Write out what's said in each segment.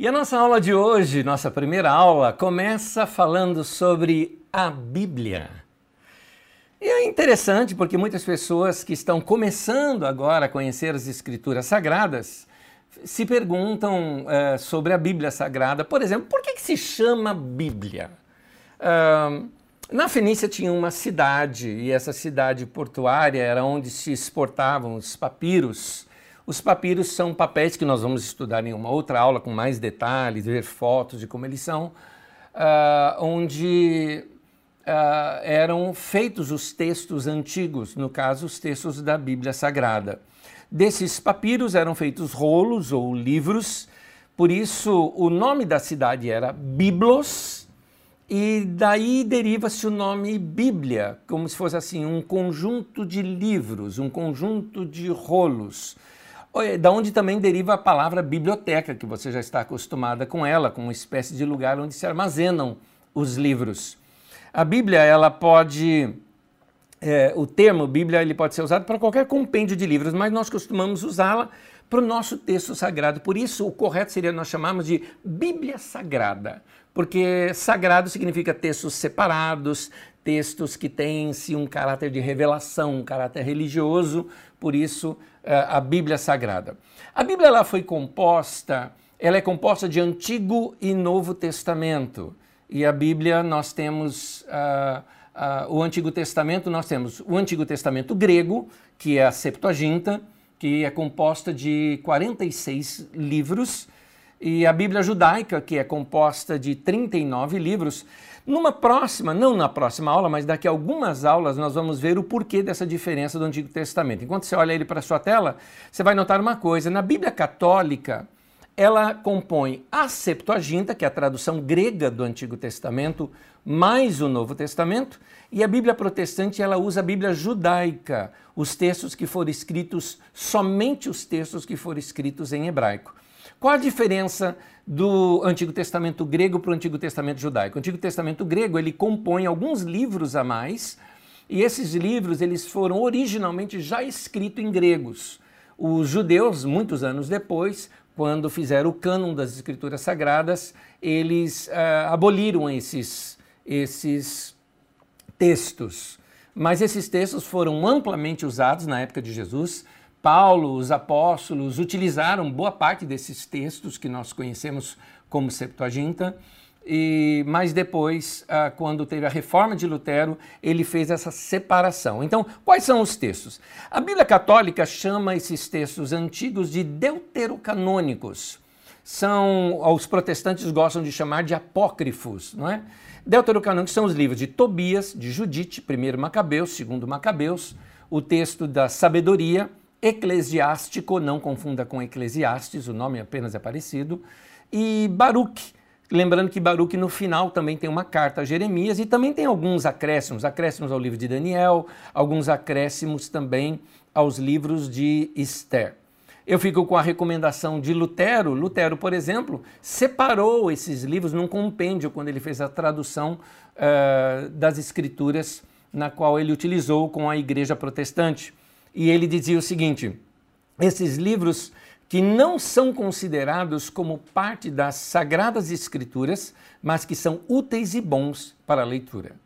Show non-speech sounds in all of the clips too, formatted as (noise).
E a nossa aula de hoje, nossa primeira aula, começa falando sobre a Bíblia. E é interessante porque muitas pessoas que estão começando agora a conhecer as Escrituras Sagradas se perguntam uh, sobre a Bíblia Sagrada. Por exemplo, por que, que se chama Bíblia? Uh, na Fenícia tinha uma cidade e essa cidade portuária era onde se exportavam os papiros os papiros são papéis que nós vamos estudar em uma outra aula com mais detalhes, ver fotos de como eles são, uh, onde uh, eram feitos os textos antigos, no caso, os textos da Bíblia Sagrada. Desses papiros eram feitos rolos ou livros, por isso o nome da cidade era Biblos, e daí deriva-se o nome Bíblia, como se fosse assim um conjunto de livros, um conjunto de rolos da onde também deriva a palavra biblioteca, que você já está acostumada com ela, como uma espécie de lugar onde se armazenam os livros. A Bíblia, ela pode, é, o termo Bíblia, ele pode ser usado para qualquer compêndio de livros, mas nós costumamos usá-la para o nosso texto sagrado. Por isso, o correto seria nós chamarmos de Bíblia Sagrada, porque sagrado significa textos separados, textos que têm em si um caráter de revelação, um caráter religioso, por isso a Bíblia Sagrada. A Bíblia ela foi composta, ela é composta de Antigo e Novo Testamento. E a Bíblia nós temos uh, uh, o Antigo Testamento, nós temos o Antigo Testamento grego, que é a Septuaginta, que é composta de 46 livros, e a Bíblia judaica, que é composta de 39 livros. Numa próxima, não na próxima aula, mas daqui a algumas aulas, nós vamos ver o porquê dessa diferença do Antigo Testamento. Enquanto você olha ele para a sua tela, você vai notar uma coisa: na Bíblia Católica, ela compõe a Septuaginta, que é a tradução grega do Antigo Testamento, mais o Novo Testamento, e a Bíblia Protestante ela usa a Bíblia judaica, os textos que foram escritos, somente os textos que foram escritos em hebraico. Qual a diferença do Antigo Testamento grego para o Antigo Testamento judaico? O Antigo Testamento grego ele compõe alguns livros a mais e esses livros eles foram originalmente já escritos em gregos. Os judeus, muitos anos depois, quando fizeram o cânon das Escrituras Sagradas, eles uh, aboliram esses, esses textos. Mas esses textos foram amplamente usados na época de Jesus Paulo, os apóstolos utilizaram boa parte desses textos que nós conhecemos como Septuaginta, e, mas depois, ah, quando teve a reforma de Lutero, ele fez essa separação. Então, quais são os textos? A Bíblia Católica chama esses textos antigos de deuterocanônicos. São, os protestantes gostam de chamar de apócrifos, não é? Deuterocanônicos são os livros de Tobias, de Judite, primeiro Macabeus, segundo Macabeus, o texto da sabedoria, Eclesiástico, não confunda com Eclesiastes, o nome apenas é parecido, e Baruch. Lembrando que Baruch no final também tem uma carta a Jeremias e também tem alguns acréscimos, acréscimos ao livro de Daniel, alguns acréscimos também aos livros de Esther. Eu fico com a recomendação de Lutero. Lutero, por exemplo, separou esses livros num compêndio quando ele fez a tradução uh, das escrituras, na qual ele utilizou com a igreja protestante e ele dizia o seguinte: esses livros que não são considerados como parte das sagradas escrituras, mas que são úteis e bons para a leitura.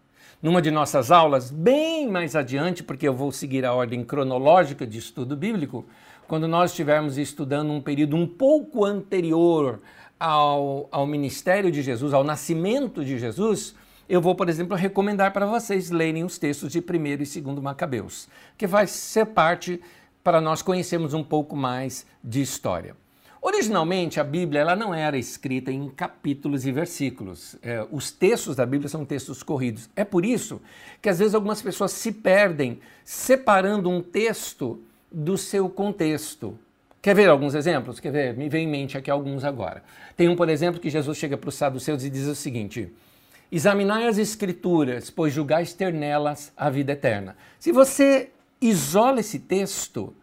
Numa de nossas aulas, bem mais adiante, porque eu vou seguir a ordem cronológica de estudo bíblico, quando nós estivermos estudando um período um pouco anterior ao, ao ministério de Jesus, ao nascimento de Jesus, eu vou, por exemplo, recomendar para vocês lerem os textos de 1 e 2 Macabeus, que vai ser parte para nós conhecermos um pouco mais de história. Originalmente, a Bíblia ela não era escrita em capítulos e versículos. É, os textos da Bíblia são textos corridos. É por isso que às vezes algumas pessoas se perdem separando um texto do seu contexto. Quer ver alguns exemplos? Quer ver? Me vem em mente aqui alguns agora. Tem um, por exemplo, que Jesus chega para os saduceus e diz o seguinte: Examinai as Escrituras, pois julgais ter nelas a vida eterna. Se você isola esse texto,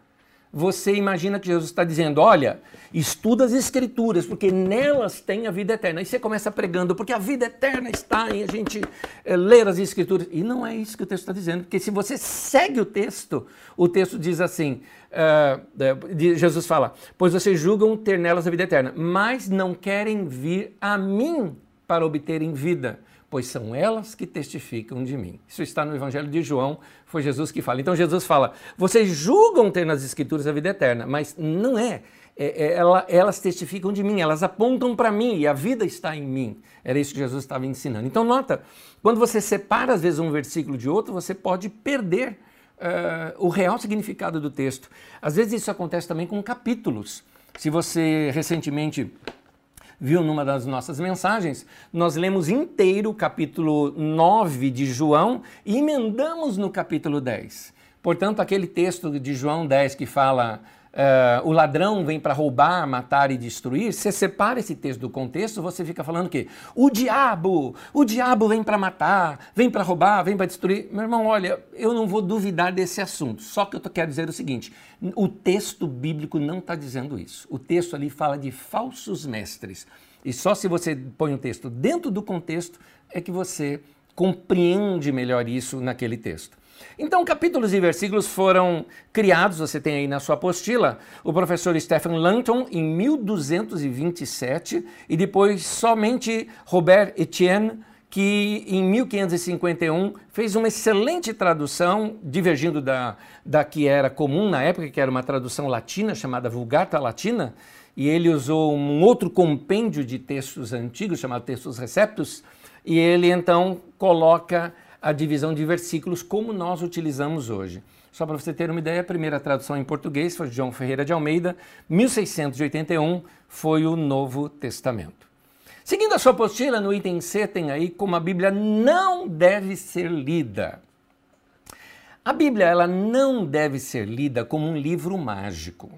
você imagina que Jesus está dizendo: olha, estuda as Escrituras, porque nelas tem a vida eterna. Aí você começa pregando, porque a vida eterna está em a gente é, ler as Escrituras. E não é isso que o texto está dizendo, porque se você segue o texto, o texto diz assim: uh, Jesus fala, pois vocês julgam ter nelas a vida eterna, mas não querem vir a mim para obterem vida pois são elas que testificam de mim. Isso está no Evangelho de João, foi Jesus que fala. Então Jesus fala: vocês julgam ter nas Escrituras a vida eterna, mas não é. é, é ela, elas testificam de mim, elas apontam para mim e a vida está em mim. Era isso que Jesus estava ensinando. Então, nota, quando você separa às vezes um versículo de outro, você pode perder uh, o real significado do texto. Às vezes isso acontece também com capítulos. Se você recentemente viu numa das nossas mensagens, nós lemos inteiro o capítulo 9 de João e emendamos no capítulo 10. Portanto, aquele texto de João 10 que fala uh, o ladrão vem para roubar, matar e destruir, você separa esse texto do contexto, você fica falando que o diabo, o diabo vem para matar, vem para roubar, vem para destruir. Meu irmão, olha, eu não vou duvidar desse assunto, só que eu quero dizer o seguinte: o texto bíblico não está dizendo isso. O texto ali fala de falsos mestres. E só se você põe o texto dentro do contexto é que você compreende melhor isso naquele texto. Então, capítulos e versículos foram criados, você tem aí na sua apostila, o professor Stephen Langton em 1227 e depois somente Robert Etienne, que em 1551 fez uma excelente tradução, divergindo da, da que era comum na época, que era uma tradução latina chamada Vulgata Latina, e ele usou um outro compêndio de textos antigos chamado Textos Receptos, e ele então coloca a divisão de versículos como nós utilizamos hoje. Só para você ter uma ideia, a primeira tradução em português foi de João Ferreira de Almeida, 1681 foi o Novo Testamento. Seguindo a sua apostila, no item C tem aí como a Bíblia não deve ser lida. A Bíblia ela não deve ser lida como um livro mágico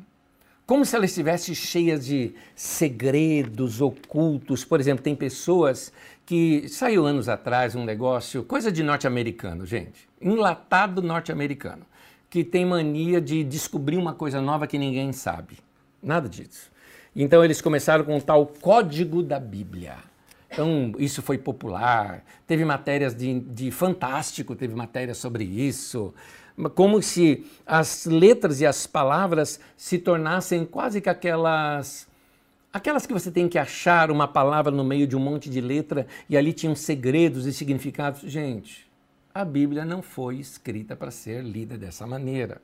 como se ela estivesse cheia de segredos ocultos. Por exemplo, tem pessoas que saiu anos atrás um negócio, coisa de norte-americano, gente, enlatado norte-americano, que tem mania de descobrir uma coisa nova que ninguém sabe. Nada disso. Então eles começaram com o tal código da Bíblia. Então, isso foi popular. Teve matérias de, de fantástico, teve matérias sobre isso como se as letras e as palavras se tornassem quase que aquelas aquelas que você tem que achar uma palavra no meio de um monte de letra e ali tinham segredos e significados. Gente, a Bíblia não foi escrita para ser lida dessa maneira.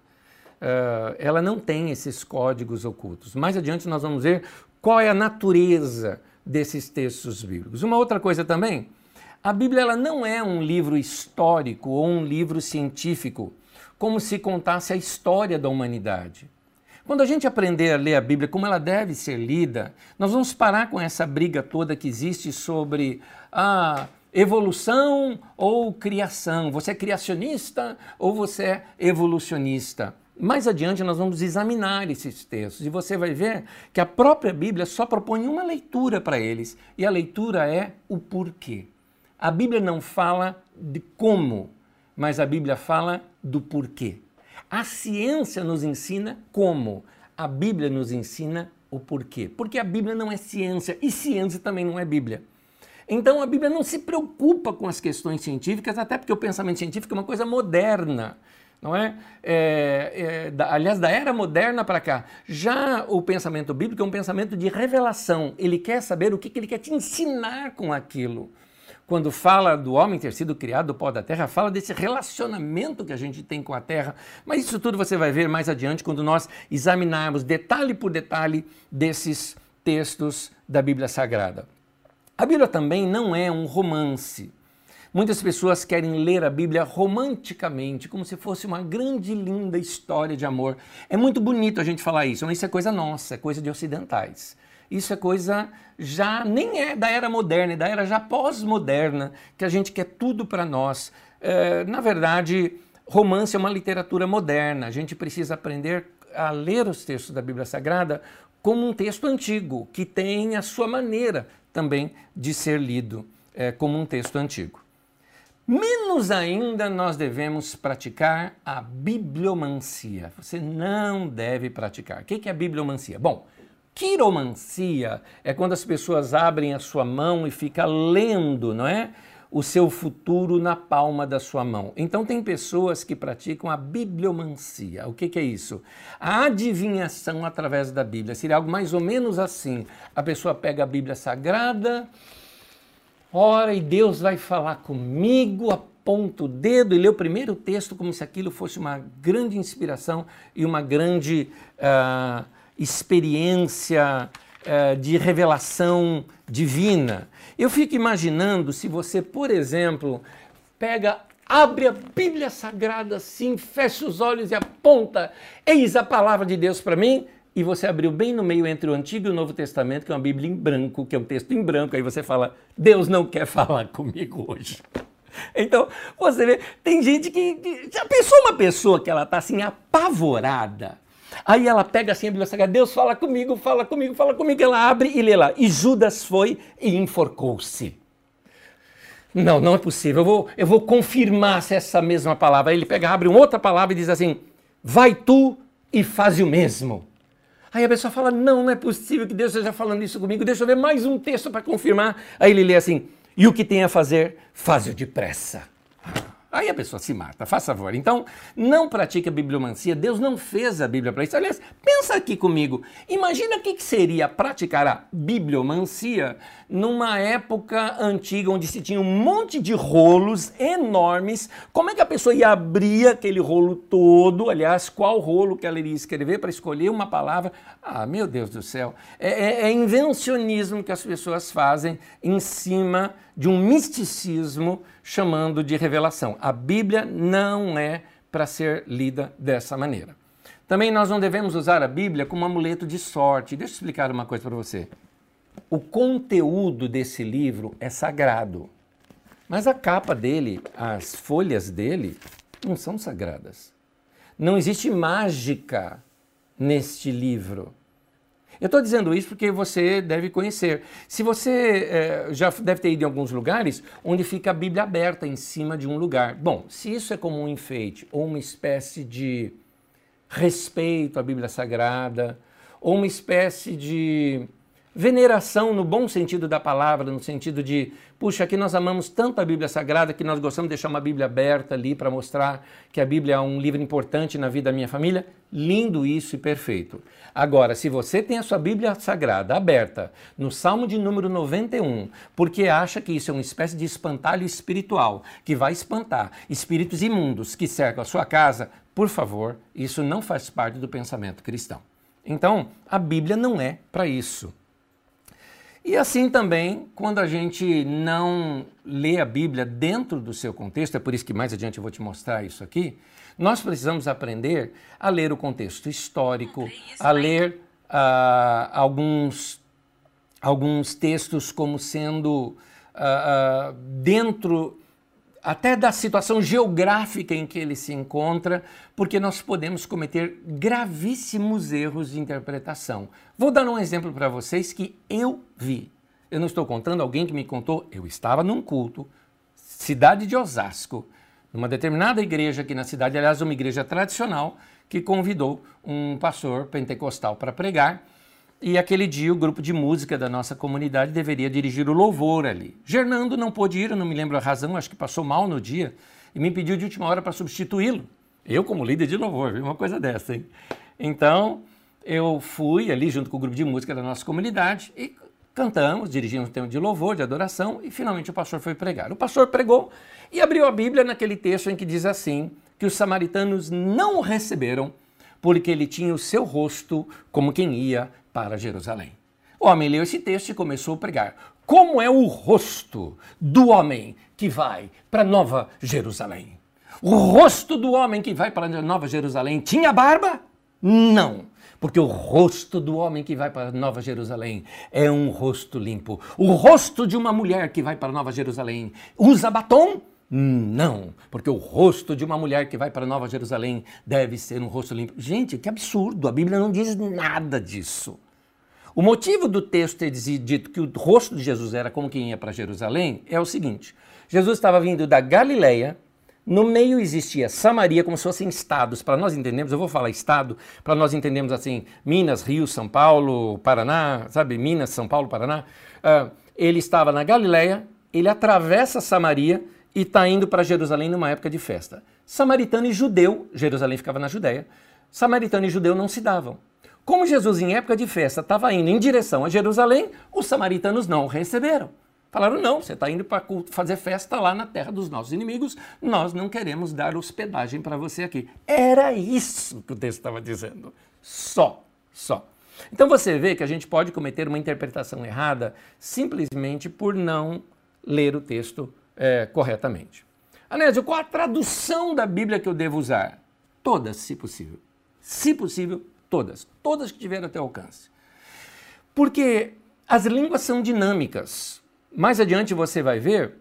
Uh, ela não tem esses códigos ocultos. Mais adiante nós vamos ver qual é a natureza desses textos bíblicos. Uma outra coisa também, a Bíblia ela não é um livro histórico ou um livro científico como se contasse a história da humanidade. Quando a gente aprender a ler a Bíblia como ela deve ser lida, nós vamos parar com essa briga toda que existe sobre a evolução ou criação. Você é criacionista ou você é evolucionista? Mais adiante nós vamos examinar esses textos e você vai ver que a própria Bíblia só propõe uma leitura para eles e a leitura é o porquê. A Bíblia não fala de como, mas a Bíblia fala do porquê. A ciência nos ensina como, a Bíblia nos ensina o porquê. Porque a Bíblia não é ciência e ciência também não é Bíblia. Então a Bíblia não se preocupa com as questões científicas, até porque o pensamento científico é uma coisa moderna. Não é? é, é da, aliás, da era moderna para cá. Já o pensamento bíblico é um pensamento de revelação. Ele quer saber o que, que ele quer te ensinar com aquilo quando fala do homem ter sido criado do pó da terra, fala desse relacionamento que a gente tem com a terra. Mas isso tudo você vai ver mais adiante quando nós examinarmos detalhe por detalhe desses textos da Bíblia Sagrada. A Bíblia também não é um romance. Muitas pessoas querem ler a Bíblia romanticamente, como se fosse uma grande, linda história de amor. É muito bonito a gente falar isso, mas isso é coisa nossa, é coisa de ocidentais. Isso é coisa já nem é da era moderna, é da era já pós-moderna, que a gente quer tudo para nós. É, na verdade, romance é uma literatura moderna. A gente precisa aprender a ler os textos da Bíblia Sagrada como um texto antigo, que tem a sua maneira também de ser lido é, como um texto antigo. Menos ainda nós devemos praticar a bibliomancia. Você não deve praticar. O que é a bibliomancia? Bom, quiromancia é quando as pessoas abrem a sua mão e fica lendo, não é? O seu futuro na palma da sua mão. Então, tem pessoas que praticam a bibliomancia. O que, que é isso? A adivinhação através da Bíblia. Seria algo mais ou menos assim: a pessoa pega a Bíblia Sagrada ora e Deus vai falar comigo, aponta o dedo e lê o primeiro texto como se aquilo fosse uma grande inspiração e uma grande uh, experiência uh, de revelação divina. Eu fico imaginando se você, por exemplo, pega abre a Bíblia Sagrada assim, fecha os olhos e aponta: Eis a palavra de Deus para mim e você abriu bem no meio entre o Antigo e o Novo Testamento, que é uma Bíblia em branco, que é um texto em branco, aí você fala: Deus não quer falar (laughs) comigo hoje. Então, você vê, tem gente que, que. Já pensou uma pessoa que ela está assim apavorada? Aí ela pega assim a Bíblia Sagrada, Deus fala comigo, fala comigo, fala comigo. Ela abre e lê lá. E Judas foi e enforcou-se. Não, não é possível. Eu vou, eu vou confirmar se é essa mesma palavra. Aí ele pega, abre uma outra palavra e diz assim: Vai tu e faz o mesmo. Aí a pessoa fala: Não, não é possível que Deus esteja falando isso comigo, deixa eu ver mais um texto para confirmar. Aí ele lê assim: E o que tem a fazer, faz-o depressa. Aí a pessoa se mata, faz favor. Então, não pratique a bibliomancia, Deus não fez a Bíblia para isso. Aliás, pensa aqui comigo. Imagina o que seria praticar a bibliomancia numa época antiga onde se tinha um monte de rolos enormes. Como é que a pessoa ia abrir aquele rolo todo? Aliás, qual rolo que ela iria escrever para escolher uma palavra? Ah, meu Deus do céu. É, é, é invencionismo que as pessoas fazem em cima de um misticismo chamando de revelação. A Bíblia não é para ser lida dessa maneira. Também nós não devemos usar a Bíblia como amuleto de sorte. Deixa eu explicar uma coisa para você. O conteúdo desse livro é sagrado, mas a capa dele, as folhas dele, não são sagradas. Não existe mágica neste livro. Eu estou dizendo isso porque você deve conhecer. Se você é, já deve ter ido em alguns lugares onde fica a Bíblia aberta em cima de um lugar. Bom, se isso é como um enfeite ou uma espécie de respeito à Bíblia Sagrada, ou uma espécie de veneração no bom sentido da palavra, no sentido de, puxa, aqui nós amamos tanto a Bíblia Sagrada que nós gostamos de deixar uma Bíblia aberta ali para mostrar que a Bíblia é um livro importante na vida da minha família. Lindo isso e perfeito. Agora, se você tem a sua Bíblia Sagrada aberta no Salmo de número 91, porque acha que isso é uma espécie de espantalho espiritual que vai espantar espíritos imundos que cercam a sua casa, por favor, isso não faz parte do pensamento cristão. Então, a Bíblia não é para isso. E assim também, quando a gente não lê a Bíblia dentro do seu contexto, é por isso que mais adiante eu vou te mostrar isso aqui, nós precisamos aprender a ler o contexto histórico, a ler uh, alguns, alguns textos como sendo uh, uh, dentro até da situação geográfica em que ele se encontra, porque nós podemos cometer gravíssimos erros de interpretação. Vou dar um exemplo para vocês que eu vi. Eu não estou contando alguém que me contou, eu estava num culto, cidade de Osasco, numa determinada igreja aqui na cidade, aliás, uma igreja tradicional, que convidou um pastor pentecostal para pregar. E aquele dia o grupo de música da nossa comunidade deveria dirigir o louvor ali. Gernando não pôde ir, eu não me lembro a razão, acho que passou mal no dia e me pediu de última hora para substituí-lo. Eu como líder de louvor, uma coisa dessa, hein? Então, eu fui ali junto com o grupo de música da nossa comunidade e cantamos, dirigimos um tema de louvor, de adoração e finalmente o pastor foi pregar. O pastor pregou e abriu a Bíblia naquele texto em que diz assim: que os samaritanos não o receberam porque ele tinha o seu rosto como quem ia para Jerusalém. O homem leu esse texto e começou a pregar. Como é o rosto do homem que vai para Nova Jerusalém? O rosto do homem que vai para Nova Jerusalém tinha barba? Não, porque o rosto do homem que vai para Nova Jerusalém é um rosto limpo. O rosto de uma mulher que vai para Nova Jerusalém usa batom? Não, porque o rosto de uma mulher que vai para Nova Jerusalém deve ser um rosto limpo. Gente, que absurdo! A Bíblia não diz nada disso. O motivo do texto ter dito que o rosto de Jesus era como quem ia para Jerusalém é o seguinte: Jesus estava vindo da Galileia, no meio existia Samaria, como se fossem estados. Para nós entendermos, eu vou falar estado, para nós entendermos assim: Minas, Rio, São Paulo, Paraná, sabe? Minas, São Paulo, Paraná. Uh, ele estava na Galileia, ele atravessa Samaria e está indo para Jerusalém numa época de festa. Samaritano e judeu, Jerusalém ficava na Judéia, samaritano e judeu não se davam. Como Jesus, em época de festa, estava indo em direção a Jerusalém, os samaritanos não o receberam. Falaram: não, você está indo para fazer festa lá na terra dos nossos inimigos, nós não queremos dar hospedagem para você aqui. Era isso que o texto estava dizendo. Só, só. Então você vê que a gente pode cometer uma interpretação errada simplesmente por não ler o texto é, corretamente. Anésio, qual a tradução da Bíblia que eu devo usar? Todas, se possível. Se possível, Todas. Todas que tiveram até alcance. Porque as línguas são dinâmicas. Mais adiante você vai ver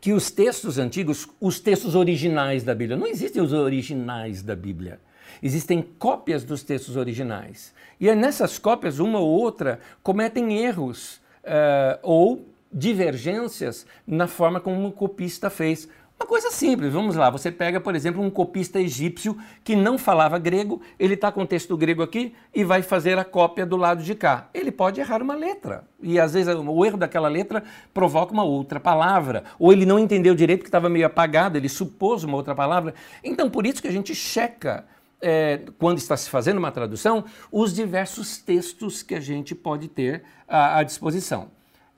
que os textos antigos, os textos originais da Bíblia, não existem os originais da Bíblia. Existem cópias dos textos originais. E é nessas cópias, uma ou outra, cometem erros uh, ou divergências na forma como o copista fez. Uma coisa simples, vamos lá. Você pega, por exemplo, um copista egípcio que não falava grego, ele está com o texto grego aqui e vai fazer a cópia do lado de cá. Ele pode errar uma letra. E às vezes o erro daquela letra provoca uma outra palavra. Ou ele não entendeu direito porque estava meio apagado, ele supôs uma outra palavra. Então, por isso que a gente checa. É, quando está se fazendo uma tradução, os diversos textos que a gente pode ter à, à disposição.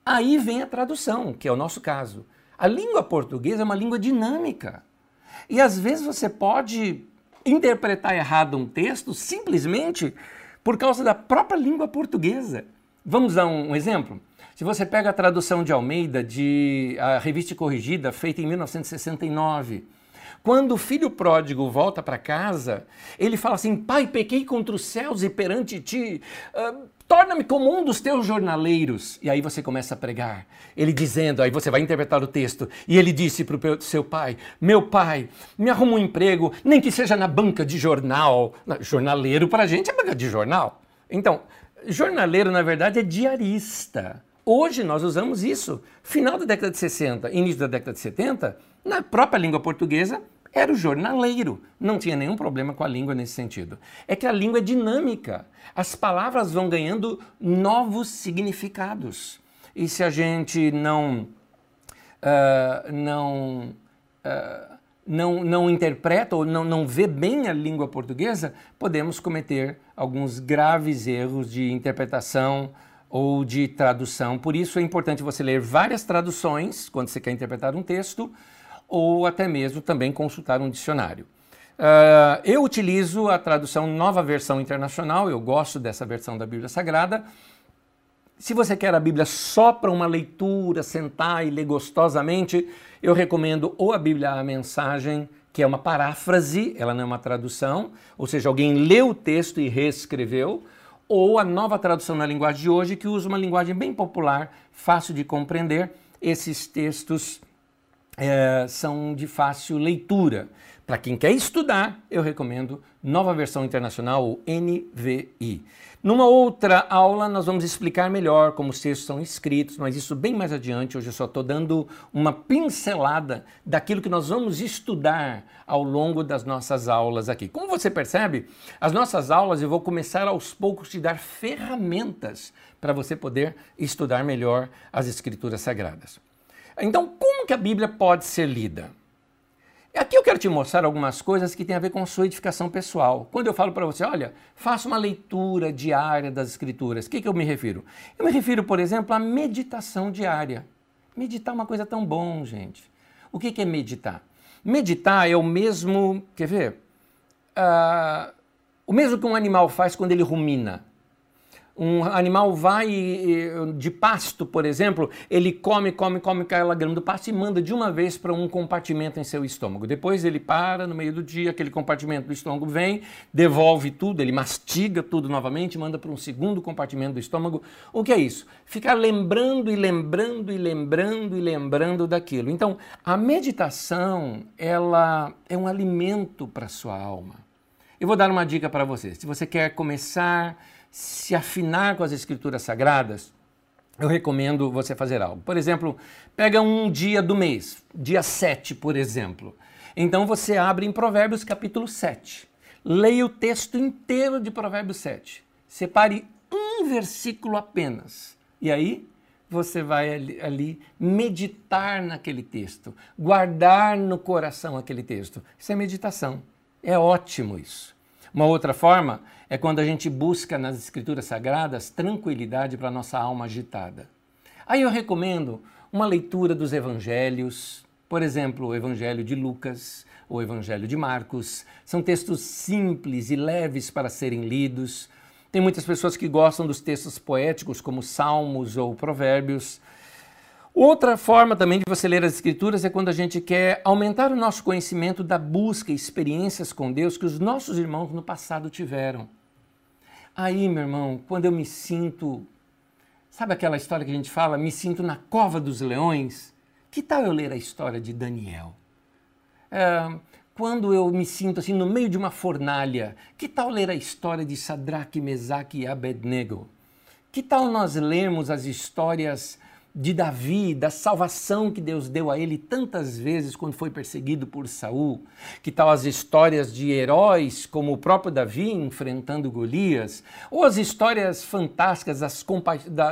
Aí vem a tradução, que é o nosso caso. A língua portuguesa é uma língua dinâmica. E às vezes você pode interpretar errado um texto simplesmente por causa da própria língua portuguesa. Vamos dar um, exemplo? Se você pega a tradução de Almeida de a revista corrigida, feita em 1969, quando o filho pródigo volta para casa, ele fala assim: Pai, pequei contra os céus e perante ti. Uh, Torna-me como um dos teus jornaleiros. E aí você começa a pregar. Ele dizendo, aí você vai interpretar o texto. E ele disse para o seu pai: Meu pai, me arruma um emprego, nem que seja na banca de jornal. Jornaleiro para a gente é banca de jornal. Então, jornaleiro, na verdade, é diarista. Hoje nós usamos isso. Final da década de 60, início da década de 70, na própria língua portuguesa, era o jornaleiro. Não tinha nenhum problema com a língua nesse sentido. É que a língua é dinâmica. As palavras vão ganhando novos significados. E se a gente não. Uh, não. Uh, não, não interpreta ou não, não vê bem a língua portuguesa, podemos cometer alguns graves erros de interpretação ou de tradução. Por isso é importante você ler várias traduções quando você quer interpretar um texto, ou até mesmo também consultar um dicionário. Uh, eu utilizo a tradução Nova Versão Internacional, eu gosto dessa versão da Bíblia Sagrada. Se você quer a Bíblia só para uma leitura, sentar e ler gostosamente, eu recomendo ou a Bíblia A Mensagem, que é uma paráfrase, ela não é uma tradução, ou seja, alguém leu o texto e reescreveu, ou a nova tradução na linguagem de hoje, que usa uma linguagem bem popular, fácil de compreender. Esses textos é, são de fácil leitura. Para quem quer estudar, eu recomendo Nova Versão Internacional, ou NVI. Numa outra aula, nós vamos explicar melhor como os textos são escritos, mas isso bem mais adiante. Hoje eu só estou dando uma pincelada daquilo que nós vamos estudar ao longo das nossas aulas aqui. Como você percebe, as nossas aulas eu vou começar aos poucos te dar ferramentas para você poder estudar melhor as Escrituras Sagradas. Então, como que a Bíblia pode ser lida? Aqui eu quero te mostrar algumas coisas que têm a ver com a sua edificação pessoal. Quando eu falo para você, olha, faça uma leitura diária das Escrituras, o que, que eu me refiro? Eu me refiro, por exemplo, à meditação diária. Meditar é uma coisa tão bom, gente. O que, que é meditar? Meditar é o mesmo, quer ver? Uh, o mesmo que um animal faz quando ele rumina. Um animal vai de pasto, por exemplo, ele come, come, come aquela grama do pasto e manda de uma vez para um compartimento em seu estômago. Depois ele para no meio do dia, aquele compartimento do estômago vem, devolve tudo, ele mastiga tudo novamente, manda para um segundo compartimento do estômago. O que é isso? Ficar lembrando e lembrando e lembrando e lembrando daquilo. Então, a meditação, ela é um alimento para sua alma. Eu vou dar uma dica para você. Se você quer começar se afinar com as escrituras sagradas, eu recomendo você fazer algo. Por exemplo, pega um dia do mês, dia 7, por exemplo. Então você abre em Provérbios capítulo 7. Leia o texto inteiro de Provérbios 7. Separe um versículo apenas. E aí você vai ali, ali, meditar naquele texto, guardar no coração aquele texto. Isso é meditação. É ótimo isso. Uma outra forma é quando a gente busca nas escrituras sagradas tranquilidade para nossa alma agitada. Aí eu recomendo uma leitura dos evangelhos, por exemplo, o Evangelho de Lucas, o Evangelho de Marcos. São textos simples e leves para serem lidos tem muitas pessoas que gostam dos textos poéticos, como Salmos ou Provérbios. Outra forma também de você ler as Escrituras é quando a gente quer aumentar o nosso conhecimento da busca e experiências com Deus que os nossos irmãos no passado tiveram. Aí, meu irmão, quando eu me sinto. Sabe aquela história que a gente fala? Me sinto na cova dos leões? Que tal eu ler a história de Daniel? É, quando eu me sinto assim no meio de uma fornalha, que tal ler a história de Sadraque, Mesaque e Abednego? Que tal nós lermos as histórias de Davi, da salvação que Deus deu a ele tantas vezes quando foi perseguido por Saul? Que tal as histórias de heróis como o próprio Davi enfrentando Golias? Ou as histórias fantásticas das,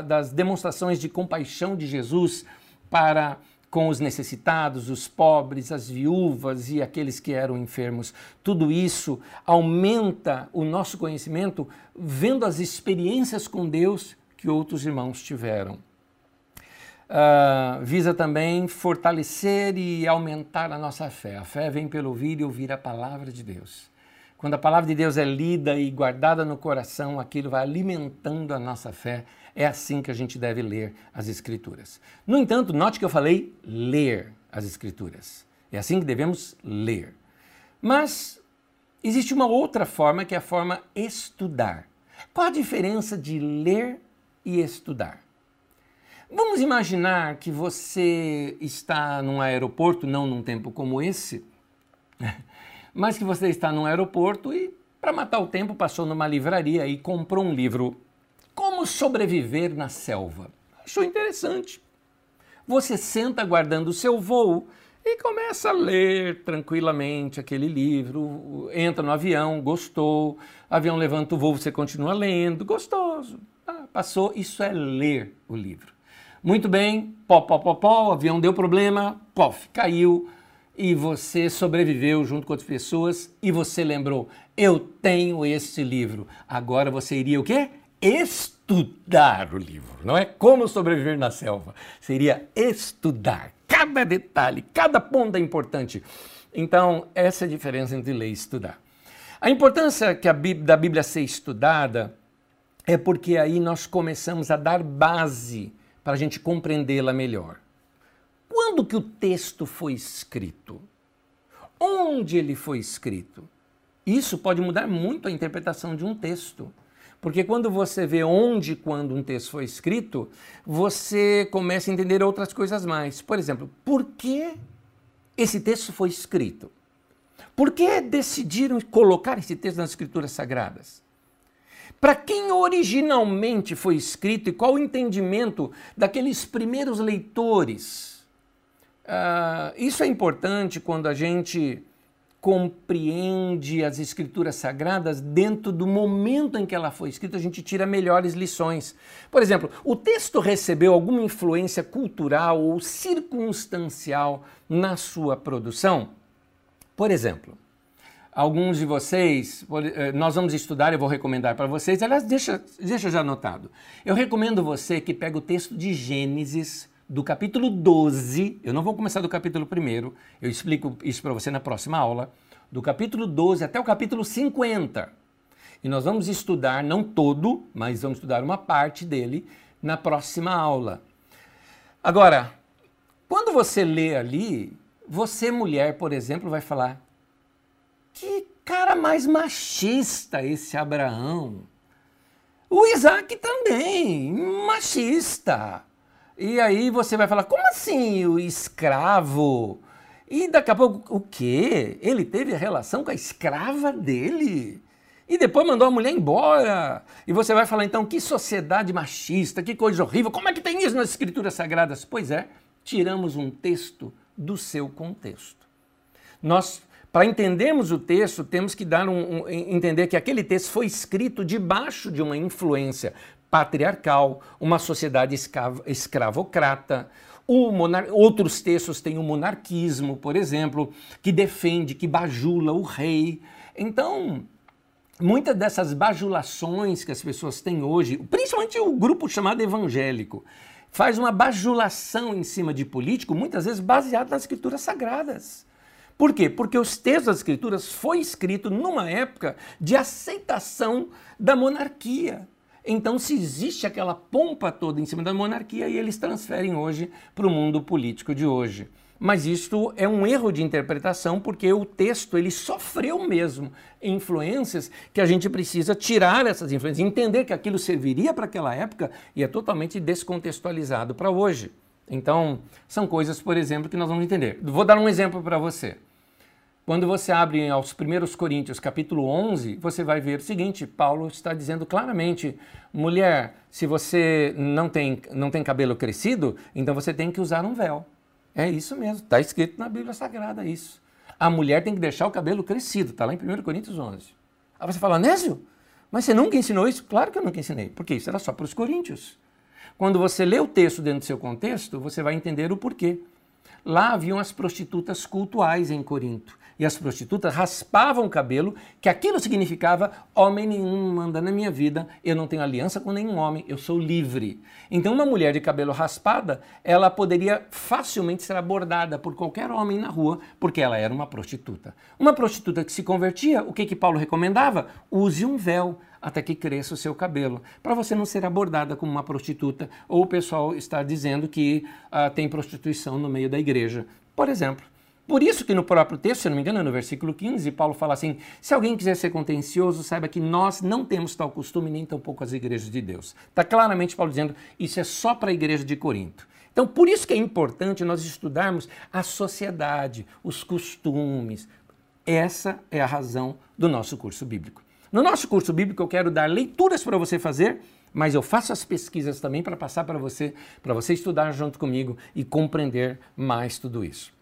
das demonstrações de compaixão de Jesus para com os necessitados, os pobres, as viúvas e aqueles que eram enfermos. Tudo isso aumenta o nosso conhecimento vendo as experiências com Deus que outros irmãos tiveram. Uh, visa também fortalecer e aumentar a nossa fé. A fé vem pelo ouvir e ouvir a palavra de Deus. Quando a palavra de Deus é lida e guardada no coração, aquilo vai alimentando a nossa fé é assim que a gente deve ler as Escrituras. No entanto, note que eu falei ler as Escrituras. É assim que devemos ler. Mas existe uma outra forma que é a forma estudar. Qual a diferença de ler e estudar? Vamos imaginar que você está num aeroporto, não num tempo como esse, (laughs) mas que você está num aeroporto e, para matar o tempo, passou numa livraria e comprou um livro como sobreviver na selva? Achou interessante. Você senta aguardando o seu voo e começa a ler tranquilamente aquele livro, entra no avião, gostou, avião levanta o voo, você continua lendo, gostoso. Ah, passou, isso é ler o livro. Muito bem, pó, pó, pó, pó, o avião deu problema, pof, caiu e você sobreviveu junto com outras pessoas e você lembrou, eu tenho esse livro. Agora você iria o quê? estudar o livro, não é como sobreviver na selva, seria estudar cada detalhe, cada ponto é importante. Então, essa é a diferença entre ler e estudar. A importância que a Bíblia, da Bíblia ser estudada é porque aí nós começamos a dar base para a gente compreendê-la melhor. Quando que o texto foi escrito? Onde ele foi escrito? Isso pode mudar muito a interpretação de um texto. Porque quando você vê onde e quando um texto foi escrito, você começa a entender outras coisas mais. Por exemplo, por que esse texto foi escrito? Por que decidiram colocar esse texto nas Escrituras Sagradas? Para quem originalmente foi escrito e qual o entendimento daqueles primeiros leitores? Uh, isso é importante quando a gente compreende as escrituras sagradas dentro do momento em que ela foi escrita, a gente tira melhores lições. Por exemplo, o texto recebeu alguma influência cultural ou circunstancial na sua produção? Por exemplo, alguns de vocês, eh, nós vamos estudar, eu vou recomendar para vocês, aliás, deixa, deixa já anotado. Eu recomendo você que pegue o texto de Gênesis, do capítulo 12, eu não vou começar do capítulo 1, eu explico isso para você na próxima aula, do capítulo 12 até o capítulo 50. E nós vamos estudar, não todo, mas vamos estudar uma parte dele na próxima aula. Agora, quando você lê ali, você, mulher, por exemplo, vai falar: que cara mais machista esse Abraão. O Isaac também, machista. E aí você vai falar, como assim o escravo? E daqui a pouco, o quê? Ele teve relação com a escrava dele? E depois mandou a mulher embora. E você vai falar, então, que sociedade machista, que coisa horrível, como é que tem isso nas escrituras sagradas? Pois é, tiramos um texto do seu contexto. Nós, para entendermos o texto, temos que dar um, um, entender que aquele texto foi escrito debaixo de uma influência patriarcal, uma sociedade escravo, escravocrata. Outros textos têm o monarquismo, por exemplo, que defende, que bajula o rei. Então, muitas dessas bajulações que as pessoas têm hoje, principalmente o grupo chamado evangélico, faz uma bajulação em cima de político, muitas vezes baseado nas escrituras sagradas. Por quê? Porque os textos das escrituras foi escrito numa época de aceitação da monarquia. Então, se existe aquela pompa toda em cima da monarquia, e eles transferem hoje para o mundo político de hoje. Mas isto é um erro de interpretação porque o texto ele sofreu mesmo influências que a gente precisa tirar essas influências, entender que aquilo serviria para aquela época e é totalmente descontextualizado para hoje. Então, são coisas, por exemplo, que nós vamos entender. Vou dar um exemplo para você. Quando você abre aos primeiros Coríntios, capítulo 11, você vai ver o seguinte, Paulo está dizendo claramente, mulher, se você não tem, não tem cabelo crescido, então você tem que usar um véu. É isso mesmo, está escrito na Bíblia Sagrada isso. A mulher tem que deixar o cabelo crescido, está lá em 1 Coríntios 11. Aí você fala, Nésio, mas você nunca ensinou isso? Claro que eu nunca ensinei, porque isso era só para os coríntios. Quando você lê o texto dentro do seu contexto, você vai entender o porquê. Lá haviam as prostitutas cultuais em Corinto e as prostitutas raspavam o cabelo, que aquilo significava homem nenhum manda na minha vida, eu não tenho aliança com nenhum homem, eu sou livre. Então uma mulher de cabelo raspada, ela poderia facilmente ser abordada por qualquer homem na rua, porque ela era uma prostituta. Uma prostituta que se convertia, o que que Paulo recomendava? Use um véu até que cresça o seu cabelo, para você não ser abordada como uma prostituta ou o pessoal está dizendo que uh, tem prostituição no meio da igreja, por exemplo. Por isso que no próprio texto, se não me engano, no versículo 15, Paulo fala assim: se alguém quiser ser contencioso, saiba que nós não temos tal costume, nem tampouco as igrejas de Deus. Está claramente Paulo dizendo, isso é só para a igreja de Corinto. Então, por isso que é importante nós estudarmos a sociedade, os costumes. Essa é a razão do nosso curso bíblico. No nosso curso bíblico, eu quero dar leituras para você fazer, mas eu faço as pesquisas também para passar para você, para você estudar junto comigo e compreender mais tudo isso.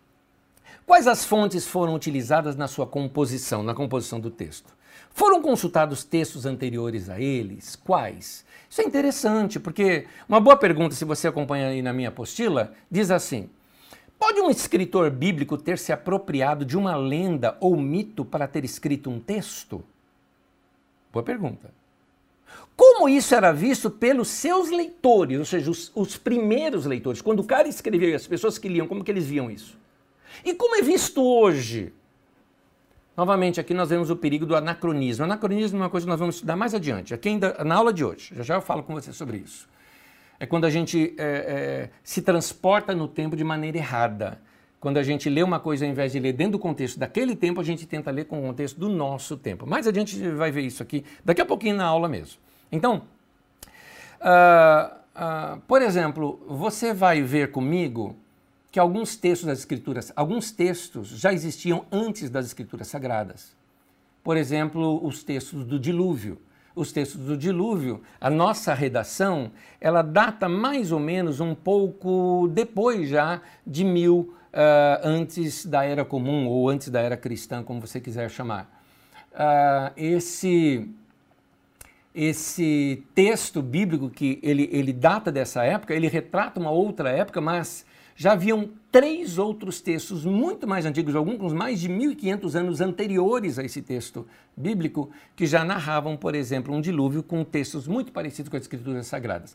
Quais as fontes foram utilizadas na sua composição, na composição do texto? Foram consultados textos anteriores a eles? Quais? Isso é interessante, porque uma boa pergunta, se você acompanha aí na minha apostila, diz assim: Pode um escritor bíblico ter se apropriado de uma lenda ou mito para ter escrito um texto? Boa pergunta. Como isso era visto pelos seus leitores, ou seja, os, os primeiros leitores? Quando o cara escreveu e as pessoas que liam, como que eles viam isso? E como é visto hoje? Novamente, aqui nós vemos o perigo do anacronismo. Anacronismo é uma coisa que nós vamos estudar mais adiante, aqui ainda na aula de hoje. Já já eu falo com você sobre isso. É quando a gente é, é, se transporta no tempo de maneira errada. Quando a gente lê uma coisa, ao invés de ler dentro do contexto daquele tempo, a gente tenta ler com o contexto do nosso tempo. Mais adiante a gente vai ver isso aqui, daqui a pouquinho na aula mesmo. Então, uh, uh, por exemplo, você vai ver comigo que alguns textos das Escrituras, alguns textos já existiam antes das Escrituras Sagradas. Por exemplo, os textos do dilúvio. Os textos do dilúvio, a nossa redação, ela data mais ou menos um pouco depois já de mil uh, antes da Era Comum ou antes da Era Cristã, como você quiser chamar. Uh, esse esse texto bíblico que ele, ele data dessa época, ele retrata uma outra época, mas já haviam três outros textos muito mais antigos, alguns mais de 1500 anos anteriores a esse texto bíblico, que já narravam, por exemplo, um dilúvio com textos muito parecidos com as escrituras sagradas.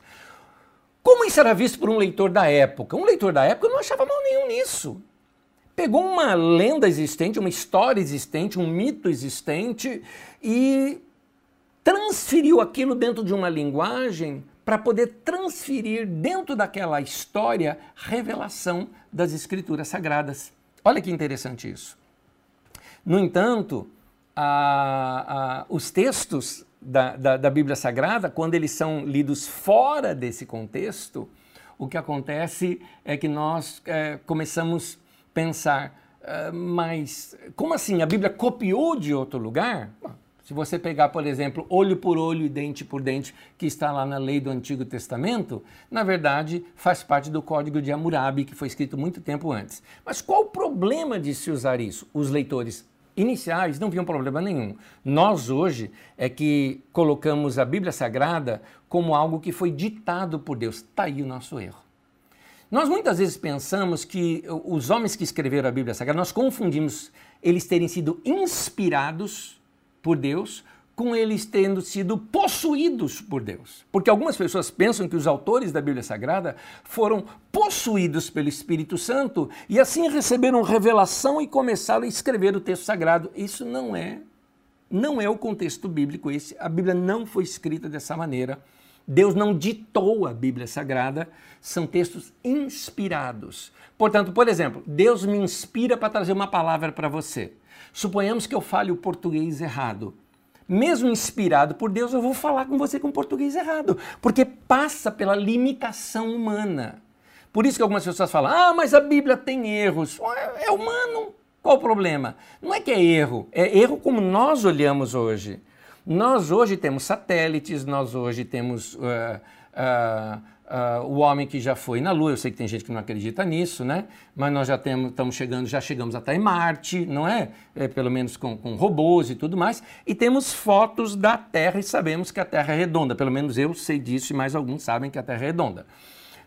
Como isso era visto por um leitor da época? Um leitor da época não achava mal nenhum nisso. Pegou uma lenda existente, uma história existente, um mito existente e transferiu aquilo dentro de uma linguagem para poder transferir dentro daquela história revelação das Escrituras Sagradas. Olha que interessante isso. No entanto, a, a, os textos da, da, da, Bíblia Sagrada, quando eles são lidos fora desse contexto, o que acontece é que nós é, começamos a pensar, é, mas como assim? A Bíblia copiou de outro lugar? Se você pegar, por exemplo, olho por olho e dente por dente, que está lá na lei do Antigo Testamento, na verdade faz parte do Código de Hammurabi, que foi escrito muito tempo antes. Mas qual o problema de se usar isso? Os leitores iniciais não viam problema nenhum. Nós hoje é que colocamos a Bíblia Sagrada como algo que foi ditado por Deus. Está aí o nosso erro. Nós muitas vezes pensamos que os homens que escreveram a Bíblia Sagrada, nós confundimos eles terem sido inspirados por Deus com eles tendo sido possuídos por Deus. Porque algumas pessoas pensam que os autores da Bíblia Sagrada foram possuídos pelo Espírito Santo e assim receberam revelação e começaram a escrever o texto sagrado. Isso não é não é o contexto bíblico esse. A Bíblia não foi escrita dessa maneira. Deus não ditou a Bíblia Sagrada, são textos inspirados. Portanto, por exemplo, Deus me inspira para trazer uma palavra para você. Suponhamos que eu fale o português errado. Mesmo inspirado por Deus, eu vou falar com você com português errado, porque passa pela limitação humana. Por isso que algumas pessoas falam: ah, mas a Bíblia tem erros. É, humano. Qual o problema? Não é que é erro, é erro como nós olhamos hoje. Nós hoje temos satélites, nós hoje temos. Uh, uh, Uh, o homem que já foi na Lua, eu sei que tem gente que não acredita nisso, né? Mas nós já estamos chegando, já chegamos até em Marte, não é? é pelo menos com, com, robôs e tudo mais. E temos fotos da Terra e sabemos que a Terra é redonda. Pelo menos eu sei disso e mais alguns sabem que a Terra é redonda.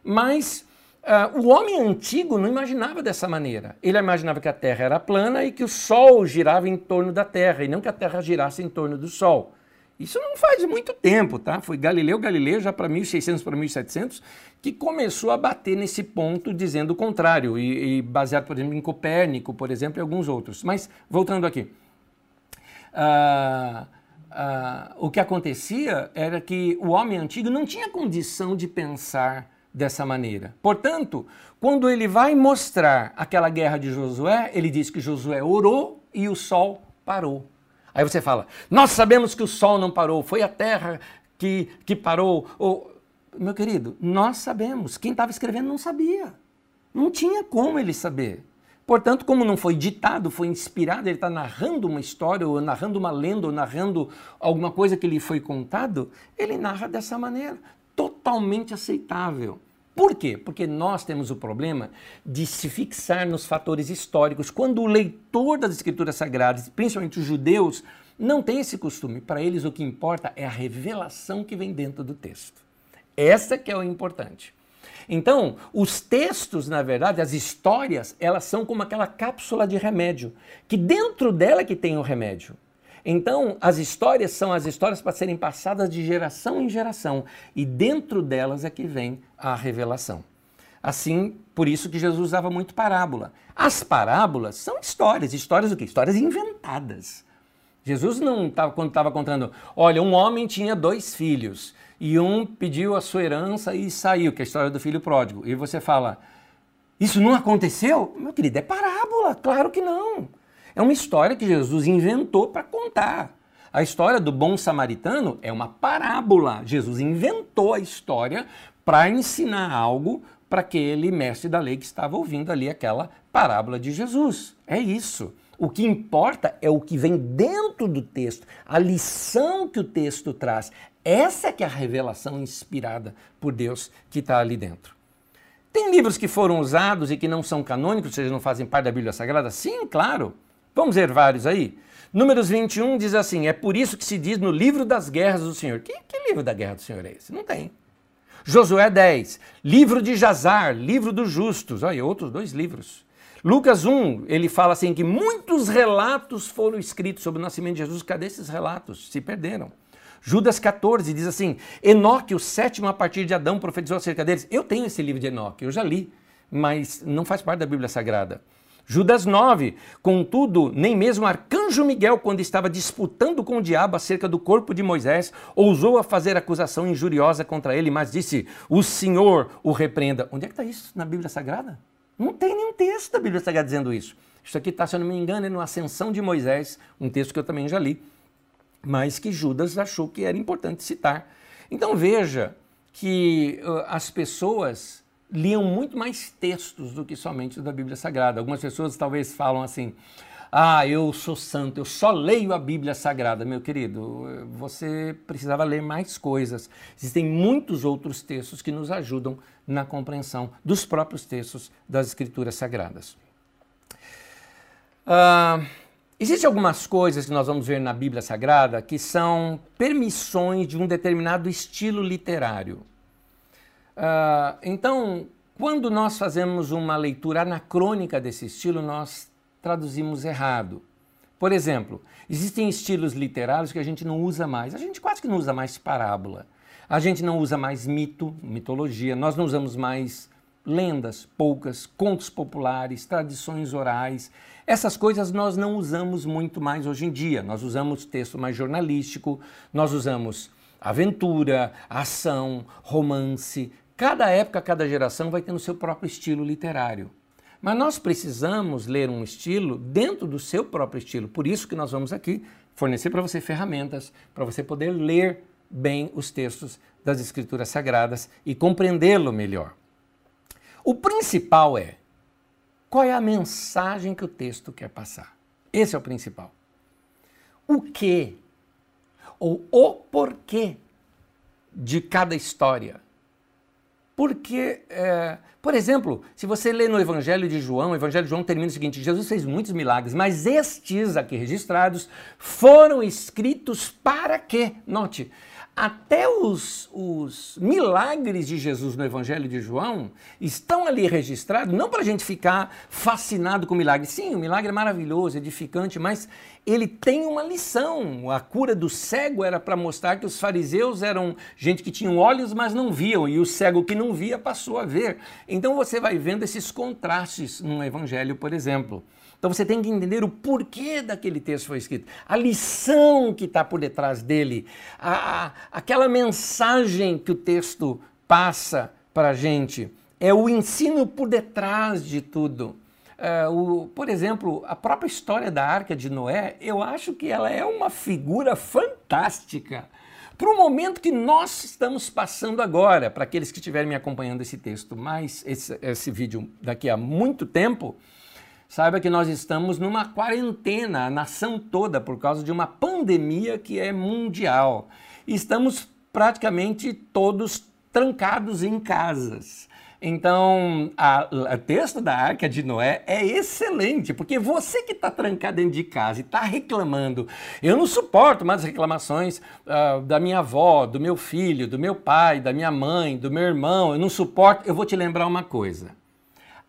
Mas uh, o homem antigo não imaginava dessa maneira. Ele imaginava que a Terra era plana e que o Sol girava em torno da Terra e não que a Terra girasse em torno do Sol. Isso não faz muito tempo, tá? Foi Galileu Galileu, já para 1600 para 1700, que começou a bater nesse ponto dizendo o contrário, e, e, baseado, por exemplo, em Copérnico, por exemplo, e alguns outros. Mas, voltando aqui. Ah, ah, o que acontecia era que o homem antigo não tinha condição de pensar dessa maneira. Portanto, quando ele vai mostrar aquela guerra de Josué, ele diz que Josué orou e o sol parou. Aí você fala, nós sabemos que o sol não parou, foi a terra que, que parou. Ou, meu querido, nós sabemos. Quem estava escrevendo não sabia. Não tinha como ele saber. Portanto, como não foi ditado, foi inspirado, ele está narrando uma história, ou narrando uma lenda, ou narrando alguma coisa que lhe foi contado, ele narra dessa maneira, totalmente aceitável. Por quê? Porque nós temos o problema de se fixar nos fatores históricos. Quando o leitor das Escrituras Sagradas, principalmente os judeus, não tem esse costume. Para eles o que importa é a revelação que vem dentro do texto. Essa que é o importante. Então, os textos, na verdade, as histórias, elas são como aquela cápsula de remédio, que dentro dela é que tem o remédio. Então, as histórias são as histórias para serem passadas de geração em geração, e dentro delas é que vem a revelação. Assim, por isso que Jesus usava muito parábola. As parábolas são histórias, histórias o quê? Histórias inventadas. Jesus não estava quando estava contando, olha, um homem tinha dois filhos e um pediu a sua herança e saiu, que é a história do filho pródigo. E você fala, isso não aconteceu? Meu querido, é parábola, claro que não. É uma história que Jesus inventou para contar. A história do bom samaritano é uma parábola. Jesus inventou a história para ensinar algo para aquele mestre da lei que estava ouvindo ali aquela parábola de Jesus. É isso. O que importa é o que vem dentro do texto, a lição que o texto traz. Essa é que é a revelação inspirada por Deus que está ali dentro. Tem livros que foram usados e que não são canônicos, ou seja, não fazem parte da Bíblia Sagrada? Sim, claro. Vamos ver vários aí? Números 21 diz assim: É por isso que se diz no livro das guerras do Senhor. Que, que livro da guerra do Senhor é esse? Não tem. Josué 10, livro de Jazar, livro dos justos. Olha, outros dois livros. Lucas 1, ele fala assim que muitos relatos foram escritos sobre o nascimento de Jesus. Cadê esses relatos? Se perderam. Judas 14 diz assim: Enoque, o sétimo a partir de Adão, profetizou acerca deles. Eu tenho esse livro de Enoque, eu já li, mas não faz parte da Bíblia Sagrada. Judas 9. Contudo, nem mesmo arcanjo Miguel, quando estava disputando com o diabo acerca do corpo de Moisés, ousou a fazer acusação injuriosa contra ele, mas disse: O Senhor o repreenda. Onde é que está isso na Bíblia Sagrada? Não tem nenhum texto da Bíblia Sagrada dizendo isso. Isso aqui está, se eu não me engano, é no Ascensão de Moisés, um texto que eu também já li, mas que Judas achou que era importante citar. Então veja que uh, as pessoas liam muito mais textos do que somente da Bíblia Sagrada. Algumas pessoas talvez falam assim: Ah, eu sou santo, eu só leio a Bíblia Sagrada. Meu querido, você precisava ler mais coisas. Existem muitos outros textos que nos ajudam na compreensão dos próprios textos das Escrituras Sagradas. Ah, Existem algumas coisas que nós vamos ver na Bíblia Sagrada que são permissões de um determinado estilo literário. Uh, então, quando nós fazemos uma leitura anacrônica desse estilo, nós traduzimos errado. Por exemplo, existem estilos literários que a gente não usa mais. A gente quase que não usa mais parábola. A gente não usa mais mito, mitologia. Nós não usamos mais lendas, poucas, contos populares, tradições orais. Essas coisas nós não usamos muito mais hoje em dia. Nós usamos texto mais jornalístico, nós usamos aventura, ação, romance. Cada época, cada geração vai tendo o seu próprio estilo literário. Mas nós precisamos ler um estilo dentro do seu próprio estilo. Por isso que nós vamos aqui fornecer para você ferramentas para você poder ler bem os textos das Escrituras Sagradas e compreendê-lo melhor. O principal é qual é a mensagem que o texto quer passar. Esse é o principal. O que ou o porquê de cada história. Porque, é, por exemplo, se você lê no Evangelho de João, o Evangelho de João termina o seguinte: Jesus fez muitos milagres, mas estes aqui registrados foram escritos para quê? Note, até os, os, milagres de Jesus no Evangelho de João estão ali registrados, não para a gente ficar fascinado com o milagre. Sim, o milagre é maravilhoso, edificante, mas ele tem uma lição. A cura do cego era para mostrar que os fariseus eram gente que tinham olhos, mas não viam, e o cego que não via passou a ver. Então você vai vendo esses contrastes no Evangelho, por exemplo. Então você tem que entender o porquê daquele texto foi escrito, a lição que está por detrás dele, a, a, aquela mensagem que o texto passa para a gente. É o ensino por detrás de tudo. Uh, o, por exemplo, a própria história da Arca de Noé, eu acho que ela é uma figura fantástica para o momento que nós estamos passando agora. Para aqueles que estiverem me acompanhando esse texto, mais esse, esse vídeo daqui a muito tempo, Saiba que nós estamos numa quarentena, a nação toda, por causa de uma pandemia que é mundial. estamos praticamente todos trancados em casas. Então, o texto da Arca de Noé é excelente, porque você que está trancado dentro de casa e está reclamando, eu não suporto mais reclamações uh, da minha avó, do meu filho, do meu pai, da minha mãe, do meu irmão, eu não suporto. Eu vou te lembrar uma coisa